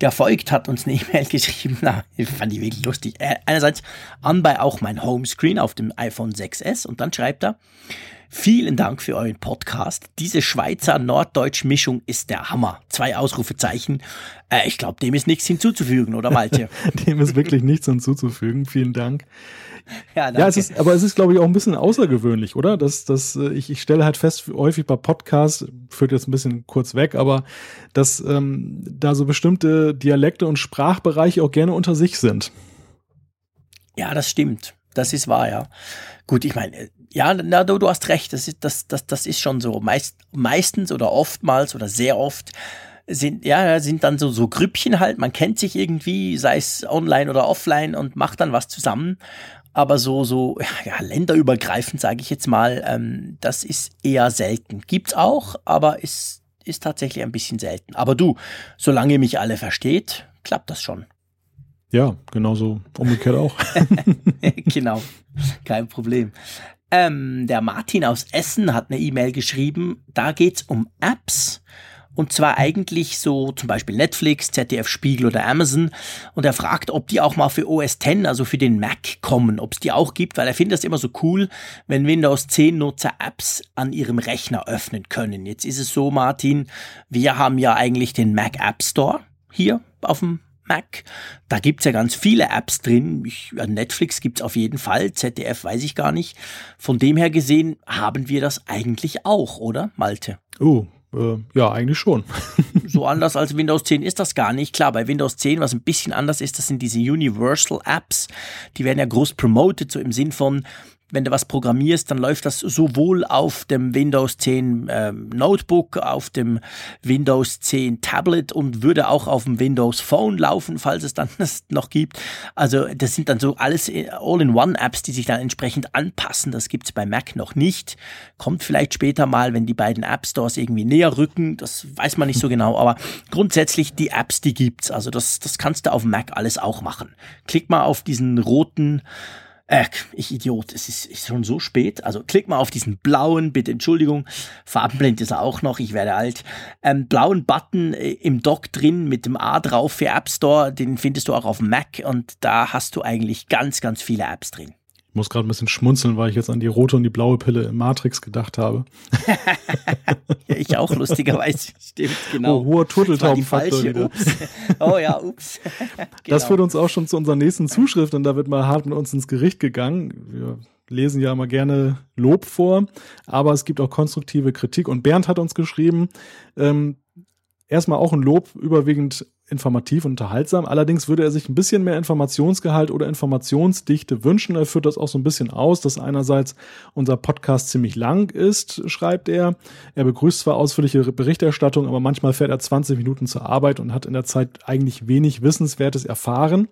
Der Folgt hat uns eine E-Mail geschrieben, na, fand ich wirklich lustig. Äh, einerseits anbei auch mein Homescreen auf dem iPhone 6S und dann schreibt er, Vielen Dank für euren Podcast. Diese Schweizer-Norddeutsch-Mischung ist der Hammer. Zwei Ausrufezeichen. Äh, ich glaube, dem ist nichts hinzuzufügen, oder Malte? dem ist wirklich nichts hinzuzufügen. Vielen Dank. Ja, ja es ist, aber es ist, glaube ich, auch ein bisschen außergewöhnlich, oder? Das, das, äh, ich, ich stelle halt fest, häufig bei Podcasts, führt jetzt ein bisschen kurz weg, aber dass ähm, da so bestimmte Dialekte und Sprachbereiche auch gerne unter sich sind. Ja, das stimmt. Das ist wahr, ja. Gut, ich meine, ja, na, du, du hast recht, das ist, das, das, das ist schon so. Meist, meistens oder oftmals oder sehr oft sind, ja, sind dann so, so Grüppchen halt, man kennt sich irgendwie, sei es online oder offline und macht dann was zusammen. Aber so, so, ja, länderübergreifend, sage ich jetzt mal, ähm, das ist eher selten. Gibt's auch, aber ist, ist tatsächlich ein bisschen selten. Aber du, solange mich alle versteht, klappt das schon. Ja, genauso umgekehrt auch. genau, kein Problem. Ähm, der Martin aus Essen hat eine E-Mail geschrieben. Da geht's um Apps. Und zwar eigentlich so zum Beispiel Netflix, ZDF Spiegel oder Amazon. Und er fragt, ob die auch mal für OS X, also für den Mac kommen, ob es die auch gibt, weil er findet das immer so cool, wenn Windows 10 Nutzer Apps an ihrem Rechner öffnen können. Jetzt ist es so, Martin, wir haben ja eigentlich den Mac App Store hier auf dem Mac. Da gibt's ja ganz viele Apps drin. Ich, Netflix gibt's auf jeden Fall, ZDF weiß ich gar nicht. Von dem her gesehen haben wir das eigentlich auch, oder, Malte? Oh, äh, ja, eigentlich schon. so anders als Windows 10 ist das gar nicht. Klar, bei Windows 10, was ein bisschen anders ist, das sind diese Universal Apps. Die werden ja groß promoted, so im Sinn von, wenn du was programmierst, dann läuft das sowohl auf dem Windows 10 äh, Notebook, auf dem Windows 10 Tablet und würde auch auf dem Windows Phone laufen, falls es dann das noch gibt. Also das sind dann so alles äh, All-in-One-Apps, die sich dann entsprechend anpassen. Das gibt's bei Mac noch nicht. Kommt vielleicht später mal, wenn die beiden App Stores irgendwie näher rücken. Das weiß man nicht so genau, aber grundsätzlich die Apps, die gibt's. Also das, das kannst du auf Mac alles auch machen. Klick mal auf diesen roten äh, ich Idiot, es ist, ist schon so spät. Also klick mal auf diesen blauen, bitte Entschuldigung, Farbenblind ist er auch noch, ich werde alt. Ähm, blauen Button äh, im Dock drin mit dem A drauf für App Store, den findest du auch auf Mac und da hast du eigentlich ganz, ganz viele Apps drin. Muss gerade ein bisschen schmunzeln, weil ich jetzt an die rote und die blaue Pille im Matrix gedacht habe. ja, ich auch lustigerweise. Stimmt, genau. Oh, hoher. Ups. Oh ja, ups. genau. Das führt uns auch schon zu unserer nächsten Zuschrift und da wird mal hart mit uns ins Gericht gegangen. Wir lesen ja immer gerne Lob vor, aber es gibt auch konstruktive Kritik und Bernd hat uns geschrieben, ähm, erstmal auch ein Lob, überwiegend informativ und unterhaltsam. Allerdings würde er sich ein bisschen mehr Informationsgehalt oder Informationsdichte wünschen. Er führt das auch so ein bisschen aus, dass einerseits unser Podcast ziemlich lang ist, schreibt er. Er begrüßt zwar ausführliche Berichterstattung, aber manchmal fährt er 20 Minuten zur Arbeit und hat in der Zeit eigentlich wenig Wissenswertes erfahren.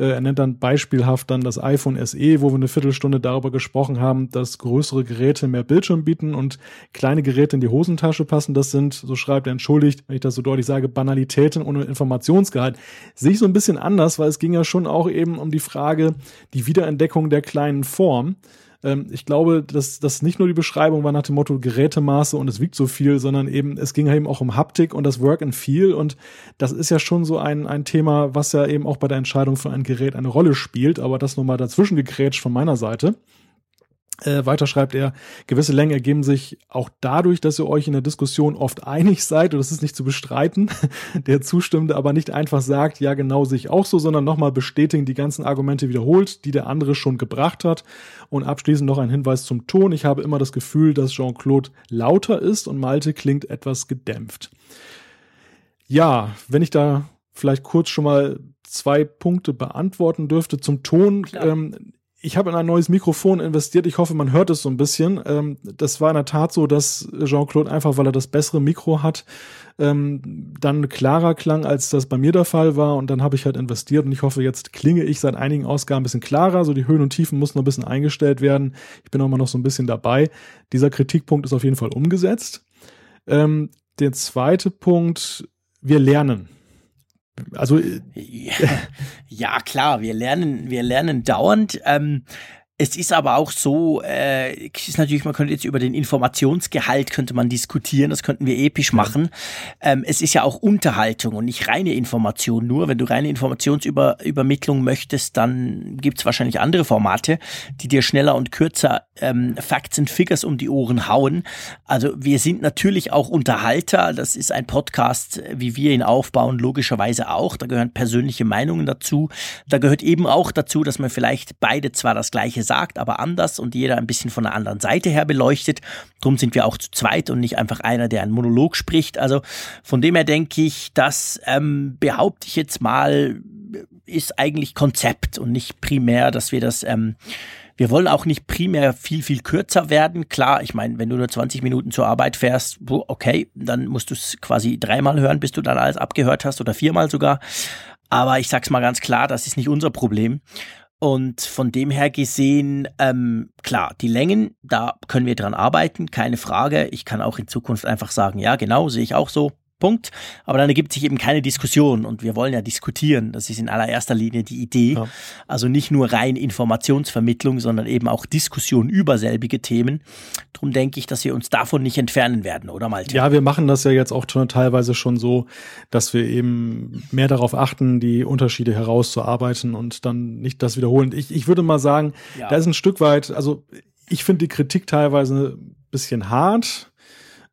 Äh, er nennt dann beispielhaft dann das iPhone SE, wo wir eine Viertelstunde darüber gesprochen haben, dass größere Geräte mehr Bildschirm bieten und kleine Geräte in die Hosentasche passen. Das sind, so schreibt er, entschuldigt, wenn ich das so deutlich sage, Banalitäten ohne Informationsgehalt. Sehe ich so ein bisschen anders, weil es ging ja schon auch eben um die Frage, die Wiederentdeckung der kleinen Form. Ähm, ich glaube, dass das nicht nur die Beschreibung war nach dem Motto Gerätemaße und es wiegt so viel, sondern eben es ging eben auch um Haptik und das Work and Feel und das ist ja schon so ein, ein Thema, was ja eben auch bei der Entscheidung für ein Gerät eine Rolle spielt, aber das nochmal dazwischen gegrätscht von meiner Seite. Äh, weiter schreibt er, gewisse Längen ergeben sich auch dadurch, dass ihr euch in der Diskussion oft einig seid, und das ist nicht zu bestreiten, der Zustimmende aber nicht einfach sagt, ja genau sehe ich auch so, sondern nochmal bestätigen, die ganzen Argumente wiederholt, die der andere schon gebracht hat. Und abschließend noch ein Hinweis zum Ton. Ich habe immer das Gefühl, dass Jean-Claude lauter ist und Malte klingt etwas gedämpft. Ja, wenn ich da vielleicht kurz schon mal zwei Punkte beantworten dürfte zum Ton. Ähm, ich habe in ein neues Mikrofon investiert. Ich hoffe, man hört es so ein bisschen. Ähm, das war in der Tat so, dass Jean-Claude einfach, weil er das bessere Mikro hat, ähm, dann klarer klang, als das bei mir der Fall war. Und dann habe ich halt investiert und ich hoffe, jetzt klinge ich seit einigen Ausgaben ein bisschen klarer. So die Höhen und Tiefen mussten noch ein bisschen eingestellt werden. Ich bin auch mal noch so ein bisschen dabei. Dieser Kritikpunkt ist auf jeden Fall umgesetzt. Ähm, der zweite Punkt, wir lernen. Also ja, ja, klar, wir lernen, wir lernen dauernd. Ähm, es ist aber auch so, äh, ist natürlich, man könnte jetzt über den Informationsgehalt könnte man diskutieren, das könnten wir episch machen. Ähm, es ist ja auch Unterhaltung und nicht reine Information. Nur wenn du reine Informationsübermittlung möchtest, dann gibt's wahrscheinlich andere Formate, die dir schneller und kürzer ähm, Facts and Figures um die Ohren hauen. Also wir sind natürlich auch Unterhalter. Das ist ein Podcast, wie wir ihn aufbauen, logischerweise auch. Da gehören persönliche Meinungen dazu. Da gehört eben auch dazu, dass man vielleicht beide zwar das gleiche sagt, aber anders und jeder ein bisschen von der anderen Seite her beleuchtet. Drum sind wir auch zu zweit und nicht einfach einer, der einen Monolog spricht. Also von dem her denke ich, das ähm, behaupte ich jetzt mal, ist eigentlich Konzept und nicht primär, dass wir das ähm, wir wollen auch nicht primär viel, viel kürzer werden. Klar, ich meine, wenn du nur 20 Minuten zur Arbeit fährst, okay, dann musst du es quasi dreimal hören, bis du dann alles abgehört hast oder viermal sogar. Aber ich sag's mal ganz klar, das ist nicht unser Problem. Und von dem her gesehen, ähm, klar, die Längen, da können wir dran arbeiten, keine Frage. Ich kann auch in Zukunft einfach sagen, ja, genau, sehe ich auch so. Punkt. Aber dann ergibt sich eben keine Diskussion und wir wollen ja diskutieren. Das ist in allererster Linie die Idee. Ja. Also nicht nur rein Informationsvermittlung, sondern eben auch Diskussion über selbige Themen. Drum denke ich, dass wir uns davon nicht entfernen werden, oder Malte? Ja, wir machen das ja jetzt auch schon teilweise schon so, dass wir eben mehr darauf achten, die Unterschiede herauszuarbeiten und dann nicht das wiederholen. Ich, ich würde mal sagen, ja. da ist ein Stück weit, also ich finde die Kritik teilweise ein bisschen hart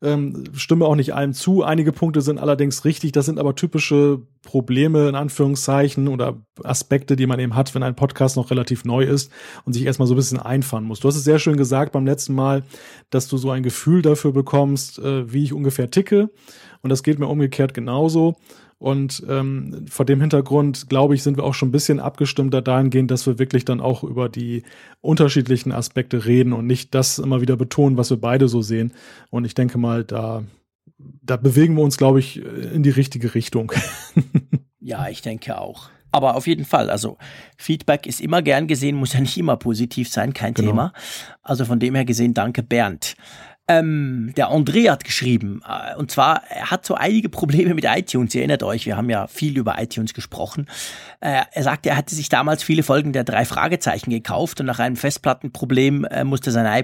ähm, stimme auch nicht allem zu. Einige Punkte sind allerdings richtig. Das sind aber typische Probleme in Anführungszeichen oder Aspekte, die man eben hat, wenn ein Podcast noch relativ neu ist und sich erstmal so ein bisschen einfahren muss. Du hast es sehr schön gesagt beim letzten Mal, dass du so ein Gefühl dafür bekommst, äh, wie ich ungefähr ticke. Und das geht mir umgekehrt genauso. Und ähm, vor dem Hintergrund, glaube ich, sind wir auch schon ein bisschen abgestimmter dahingehend, dass wir wirklich dann auch über die unterschiedlichen Aspekte reden und nicht das immer wieder betonen, was wir beide so sehen. Und ich denke mal, da, da bewegen wir uns, glaube ich, in die richtige Richtung. ja, ich denke auch. Aber auf jeden Fall, also Feedback ist immer gern gesehen, muss ja nicht immer positiv sein, kein genau. Thema. Also von dem her gesehen, danke Bernd. Ähm, der André hat geschrieben, äh, und zwar, er hat so einige Probleme mit iTunes. Ihr erinnert euch, wir haben ja viel über iTunes gesprochen. Äh, er sagte, er hatte sich damals viele Folgen der drei Fragezeichen gekauft und nach einem Festplattenproblem äh, musste seine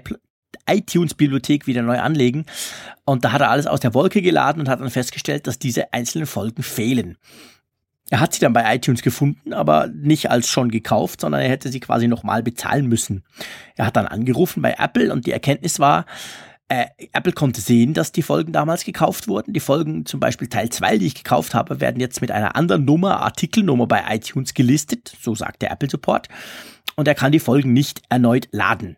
iTunes-Bibliothek wieder neu anlegen. Und da hat er alles aus der Wolke geladen und hat dann festgestellt, dass diese einzelnen Folgen fehlen. Er hat sie dann bei iTunes gefunden, aber nicht als schon gekauft, sondern er hätte sie quasi nochmal bezahlen müssen. Er hat dann angerufen bei Apple und die Erkenntnis war, äh, Apple konnte sehen, dass die Folgen damals gekauft wurden. Die Folgen, zum Beispiel Teil 2, die ich gekauft habe, werden jetzt mit einer anderen Nummer, Artikelnummer bei iTunes gelistet, so sagt der Apple Support. Und er kann die Folgen nicht erneut laden.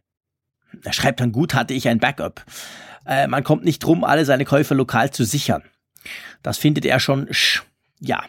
Er schreibt dann gut, hatte ich ein Backup. Äh, man kommt nicht drum, alle seine Käufer lokal zu sichern. Das findet er schon, ja,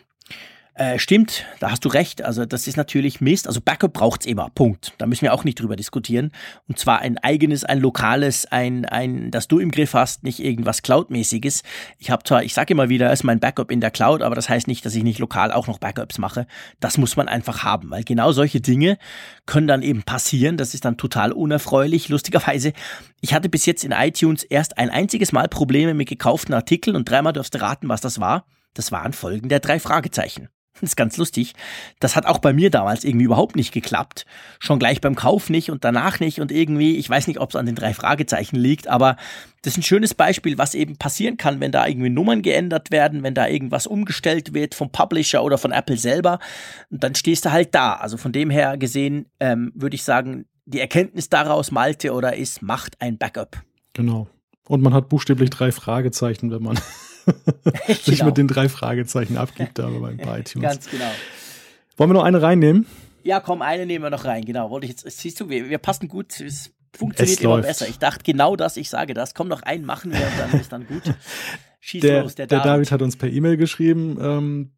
äh, stimmt, da hast du recht. Also das ist natürlich Mist. Also Backup braucht's immer. Punkt. Da müssen wir auch nicht drüber diskutieren. Und zwar ein eigenes, ein lokales, ein, ein, das du im Griff hast, nicht irgendwas Cloud-mäßiges. Ich habe zwar, ich sage immer wieder, ist mein Backup in der Cloud, aber das heißt nicht, dass ich nicht lokal auch noch Backups mache. Das muss man einfach haben, weil genau solche Dinge können dann eben passieren. Das ist dann total unerfreulich. Lustigerweise, ich hatte bis jetzt in iTunes erst ein einziges Mal Probleme mit gekauften Artikeln und dreimal darfst du raten, was das war. Das waren Folgen der drei Fragezeichen. Das ist ganz lustig. Das hat auch bei mir damals irgendwie überhaupt nicht geklappt. Schon gleich beim Kauf nicht und danach nicht und irgendwie, ich weiß nicht, ob es an den drei Fragezeichen liegt, aber das ist ein schönes Beispiel, was eben passieren kann, wenn da irgendwie Nummern geändert werden, wenn da irgendwas umgestellt wird vom Publisher oder von Apple selber. Und dann stehst du halt da. Also von dem her gesehen ähm, würde ich sagen, die Erkenntnis daraus, Malte oder ist, macht ein Backup. Genau. Und man hat buchstäblich drei Fragezeichen, wenn man sich genau. mit den drei Fragezeichen abgibt, aber bei iTunes. Ganz genau. Wollen wir noch eine reinnehmen? Ja, komm, eine nehmen wir noch rein, genau. Wollte ich jetzt, siehst du, wir, wir passen gut, es funktioniert es immer läuft. besser. Ich dachte genau das, ich sage das. Komm, noch einen machen wir und dann ist dann gut. Schieß der, los, der, der David. David hat uns per E-Mail geschrieben, ähm,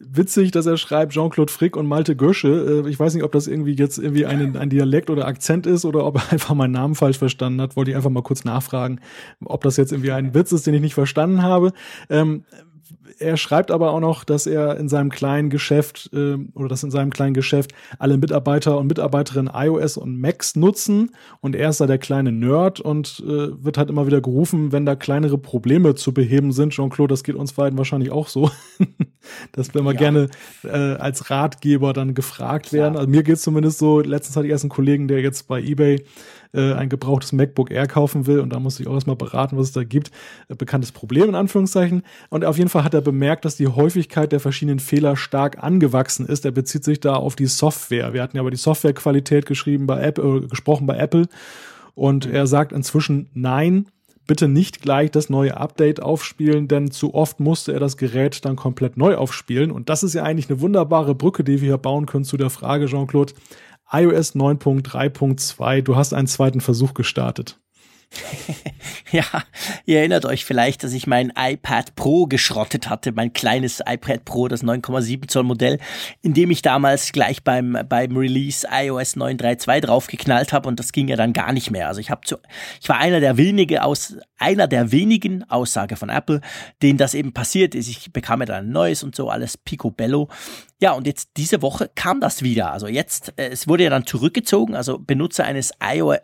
witzig, dass er schreibt Jean-Claude Frick und Malte Gösche. Äh, ich weiß nicht, ob das irgendwie jetzt irgendwie ein, ein Dialekt oder Akzent ist oder ob er einfach meinen Namen falsch verstanden hat. Wollte ich einfach mal kurz nachfragen, ob das jetzt irgendwie ein Witz ist, den ich nicht verstanden habe. Ähm, er schreibt aber auch noch, dass er in seinem kleinen Geschäft äh, oder dass in seinem kleinen Geschäft alle Mitarbeiter und Mitarbeiterinnen iOS und Macs nutzen und er ist da der kleine Nerd und äh, wird halt immer wieder gerufen, wenn da kleinere Probleme zu beheben sind. Jean-Claude, das geht uns beiden wahrscheinlich auch so, dass wir immer ja. gerne äh, als Ratgeber dann gefragt Klar. werden. Also mir geht's zumindest so. Letztens hatte ich erst einen Kollegen, der jetzt bei eBay äh, ein gebrauchtes MacBook Air kaufen will und da muss ich auch erstmal beraten, was es da gibt. Äh, bekanntes Problem in Anführungszeichen. Und auf jeden Fall hat er bemerkt, dass die Häufigkeit der verschiedenen Fehler stark angewachsen ist. Er bezieht sich da auf die Software. Wir hatten ja über die Softwarequalität geschrieben bei Apple, äh, gesprochen bei Apple. Und er sagt inzwischen nein, bitte nicht gleich das neue Update aufspielen, denn zu oft musste er das Gerät dann komplett neu aufspielen. Und das ist ja eigentlich eine wunderbare Brücke, die wir hier bauen können zu der Frage, Jean-Claude, iOS 9.3.2, du hast einen zweiten Versuch gestartet. ja, ihr erinnert euch vielleicht, dass ich mein iPad Pro geschrottet hatte, mein kleines iPad Pro, das 9,7 Zoll Modell, in dem ich damals gleich beim, beim Release iOS 9.3.2 draufgeknallt habe und das ging ja dann gar nicht mehr. Also ich habe zu, ich war einer der wenige aus, einer der wenigen Aussage von Apple, denen das eben passiert ist. Ich bekam ja dann ein neues und so alles picobello. Ja, und jetzt diese Woche kam das wieder. Also jetzt, äh, es wurde ja dann zurückgezogen, also Benutzer eines iOS,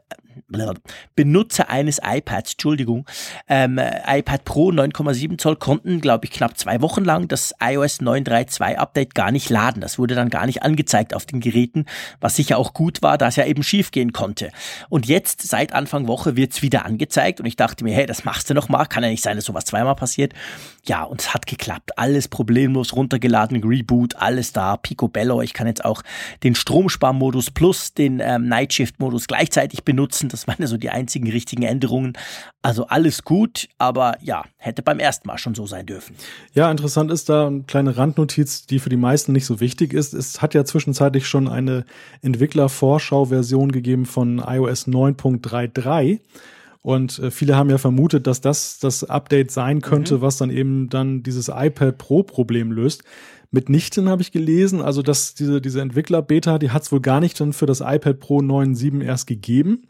Benutzer eines iPads, Entschuldigung, ähm, iPad Pro 9,7 Zoll konnten, glaube ich, knapp zwei Wochen lang das iOS 9.3.2 Update gar nicht laden. Das wurde dann gar nicht angezeigt auf den Geräten, was sicher auch gut war, da es ja eben schief gehen konnte. Und jetzt, seit Anfang Woche, wird's wieder angezeigt und ich dachte mir, hey, das machst du noch mal, kann ja nicht sein, dass sowas zweimal passiert. Ja, und es hat geklappt. Alles problemlos runtergeladen, Reboot, alles da, Picobello. Ich kann jetzt auch den Stromsparmodus plus den ähm, Nightshift-Modus gleichzeitig benutzen. Das waren ja so die einzigen richtigen Änderungen. Also alles gut, aber ja, hätte beim ersten Mal schon so sein dürfen. Ja, interessant ist da eine kleine Randnotiz, die für die meisten nicht so wichtig ist. Es hat ja zwischenzeitlich schon eine Entwickler-Vorschau-Version gegeben von iOS 9.33. Und äh, viele haben ja vermutet, dass das das Update sein könnte, mhm. was dann eben dann dieses iPad Pro Problem löst. Mitnichten habe ich gelesen, also dass diese, diese Entwickler-Beta, die hat es wohl gar nicht dann für das iPad Pro 9.7 erst gegeben.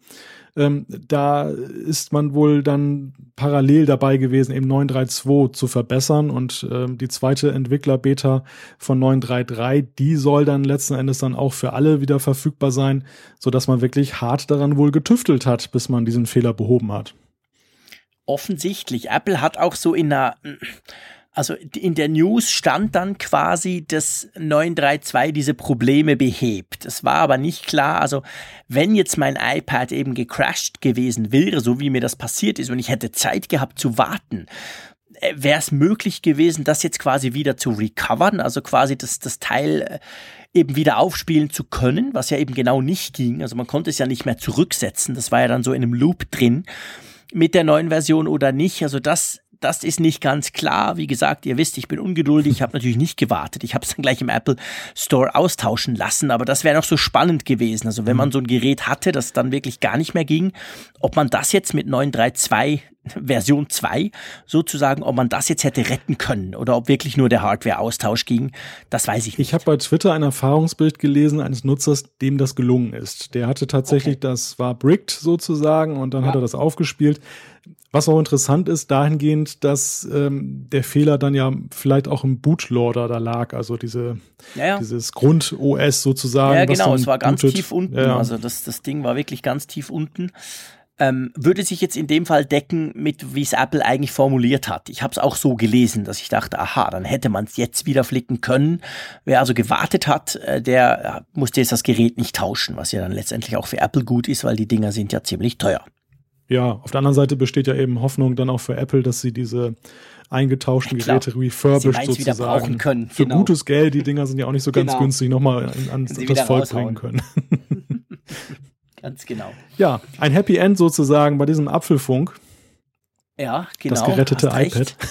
Ähm, da ist man wohl dann parallel dabei gewesen, eben 9.3.2 zu verbessern und ähm, die zweite Entwickler-Beta von 9.3.3, die soll dann letzten Endes dann auch für alle wieder verfügbar sein, so dass man wirklich hart daran wohl getüftelt hat, bis man diesen Fehler behoben hat. Offensichtlich. Apple hat auch so in einer also in der News stand dann quasi, dass 932 diese Probleme behebt. Es war aber nicht klar, also wenn jetzt mein iPad eben gecrashed gewesen wäre, so wie mir das passiert ist und ich hätte Zeit gehabt zu warten, äh, wäre es möglich gewesen, das jetzt quasi wieder zu recovern, also quasi das, das Teil äh, eben wieder aufspielen zu können, was ja eben genau nicht ging. Also man konnte es ja nicht mehr zurücksetzen. Das war ja dann so in einem Loop drin mit der neuen Version oder nicht. Also das das ist nicht ganz klar. Wie gesagt, ihr wisst, ich bin ungeduldig. Ich habe natürlich nicht gewartet. Ich habe es dann gleich im Apple Store austauschen lassen. Aber das wäre noch so spannend gewesen. Also wenn man so ein Gerät hatte, das dann wirklich gar nicht mehr ging, ob man das jetzt mit 932 Version 2 sozusagen, ob man das jetzt hätte retten können oder ob wirklich nur der Hardware-Austausch ging, das weiß ich nicht. Ich habe bei Twitter ein Erfahrungsbild gelesen eines Nutzers, dem das gelungen ist. Der hatte tatsächlich, okay. das war bricked sozusagen und dann ja. hat er das aufgespielt. Was auch interessant ist, dahingehend, dass ähm, der Fehler dann ja vielleicht auch im Bootloader da lag, also diese, ja, ja. dieses Grund-OS sozusagen. Ja, genau, es war ganz bootet. tief unten. Also das, das Ding war wirklich ganz tief unten. Ähm, würde sich jetzt in dem Fall decken mit, wie es Apple eigentlich formuliert hat. Ich habe es auch so gelesen, dass ich dachte, aha, dann hätte man es jetzt wieder flicken können. Wer also gewartet hat, äh, der musste jetzt das Gerät nicht tauschen, was ja dann letztendlich auch für Apple gut ist, weil die Dinger sind ja ziemlich teuer. Ja, auf der anderen Seite besteht ja eben Hoffnung dann auch für Apple, dass sie diese eingetauschten ja, Geräte refurbished sozusagen können. Für genau. gutes Geld, die Dinger sind ja auch nicht so ganz genau. günstig, nochmal an, an das Volk bringen können. ganz genau. Ja, ein Happy End sozusagen bei diesem Apfelfunk. Ja, genau. Das gerettete iPad.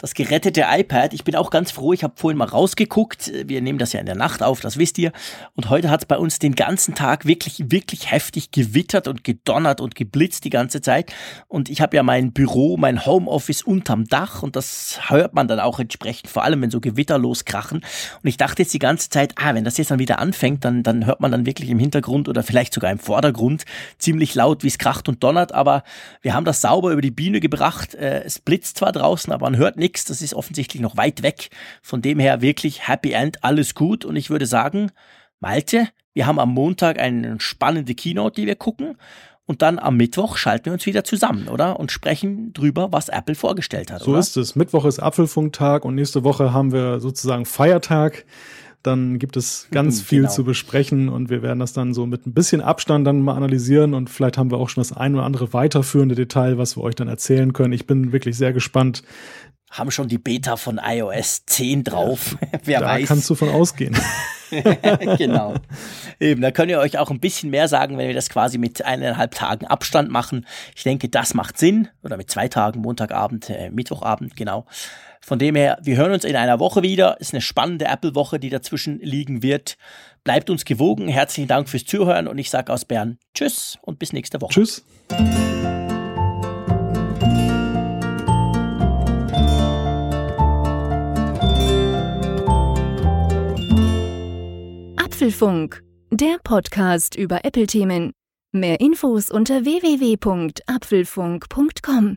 Das gerettete iPad. Ich bin auch ganz froh. Ich habe vorhin mal rausgeguckt. Wir nehmen das ja in der Nacht auf, das wisst ihr. Und heute hat es bei uns den ganzen Tag wirklich, wirklich heftig gewittert und gedonnert und geblitzt die ganze Zeit. Und ich habe ja mein Büro, mein Homeoffice unterm Dach und das hört man dann auch entsprechend, vor allem wenn so Gewitter loskrachen. Und ich dachte jetzt die ganze Zeit, ah, wenn das jetzt dann wieder anfängt, dann, dann hört man dann wirklich im Hintergrund oder vielleicht sogar im Vordergrund ziemlich laut, wie es kracht und donnert. Aber wir haben das sauber über die Biene gebracht gebracht. Äh, es blitzt zwar draußen, aber man hört nichts. Das ist offensichtlich noch weit weg. Von dem her wirklich Happy End, alles gut. Und ich würde sagen, Malte, wir haben am Montag eine spannende Keynote, die wir gucken. Und dann am Mittwoch schalten wir uns wieder zusammen, oder? Und sprechen drüber, was Apple vorgestellt hat. So oder? ist es. Mittwoch ist Apfelfunktag und nächste Woche haben wir sozusagen Feiertag dann gibt es ganz viel genau. zu besprechen und wir werden das dann so mit ein bisschen Abstand dann mal analysieren und vielleicht haben wir auch schon das ein oder andere weiterführende Detail, was wir euch dann erzählen können. Ich bin wirklich sehr gespannt. Haben schon die Beta von iOS 10 drauf. Ja, Wer da weiß. kannst du von ausgehen. genau. Eben, da könnt ihr euch auch ein bisschen mehr sagen, wenn wir das quasi mit eineinhalb Tagen Abstand machen. Ich denke, das macht Sinn. Oder mit zwei Tagen, Montagabend, äh, Mittwochabend, genau. Von dem her, wir hören uns in einer Woche wieder. Ist eine spannende Apple-Woche, die dazwischen liegen wird. Bleibt uns gewogen. Herzlichen Dank fürs Zuhören und ich sage aus Bern Tschüss und bis nächste Woche. Tschüss. Apfelfunk, der Podcast über Apple-Themen. Mehr Infos unter www.apfelfunk.com.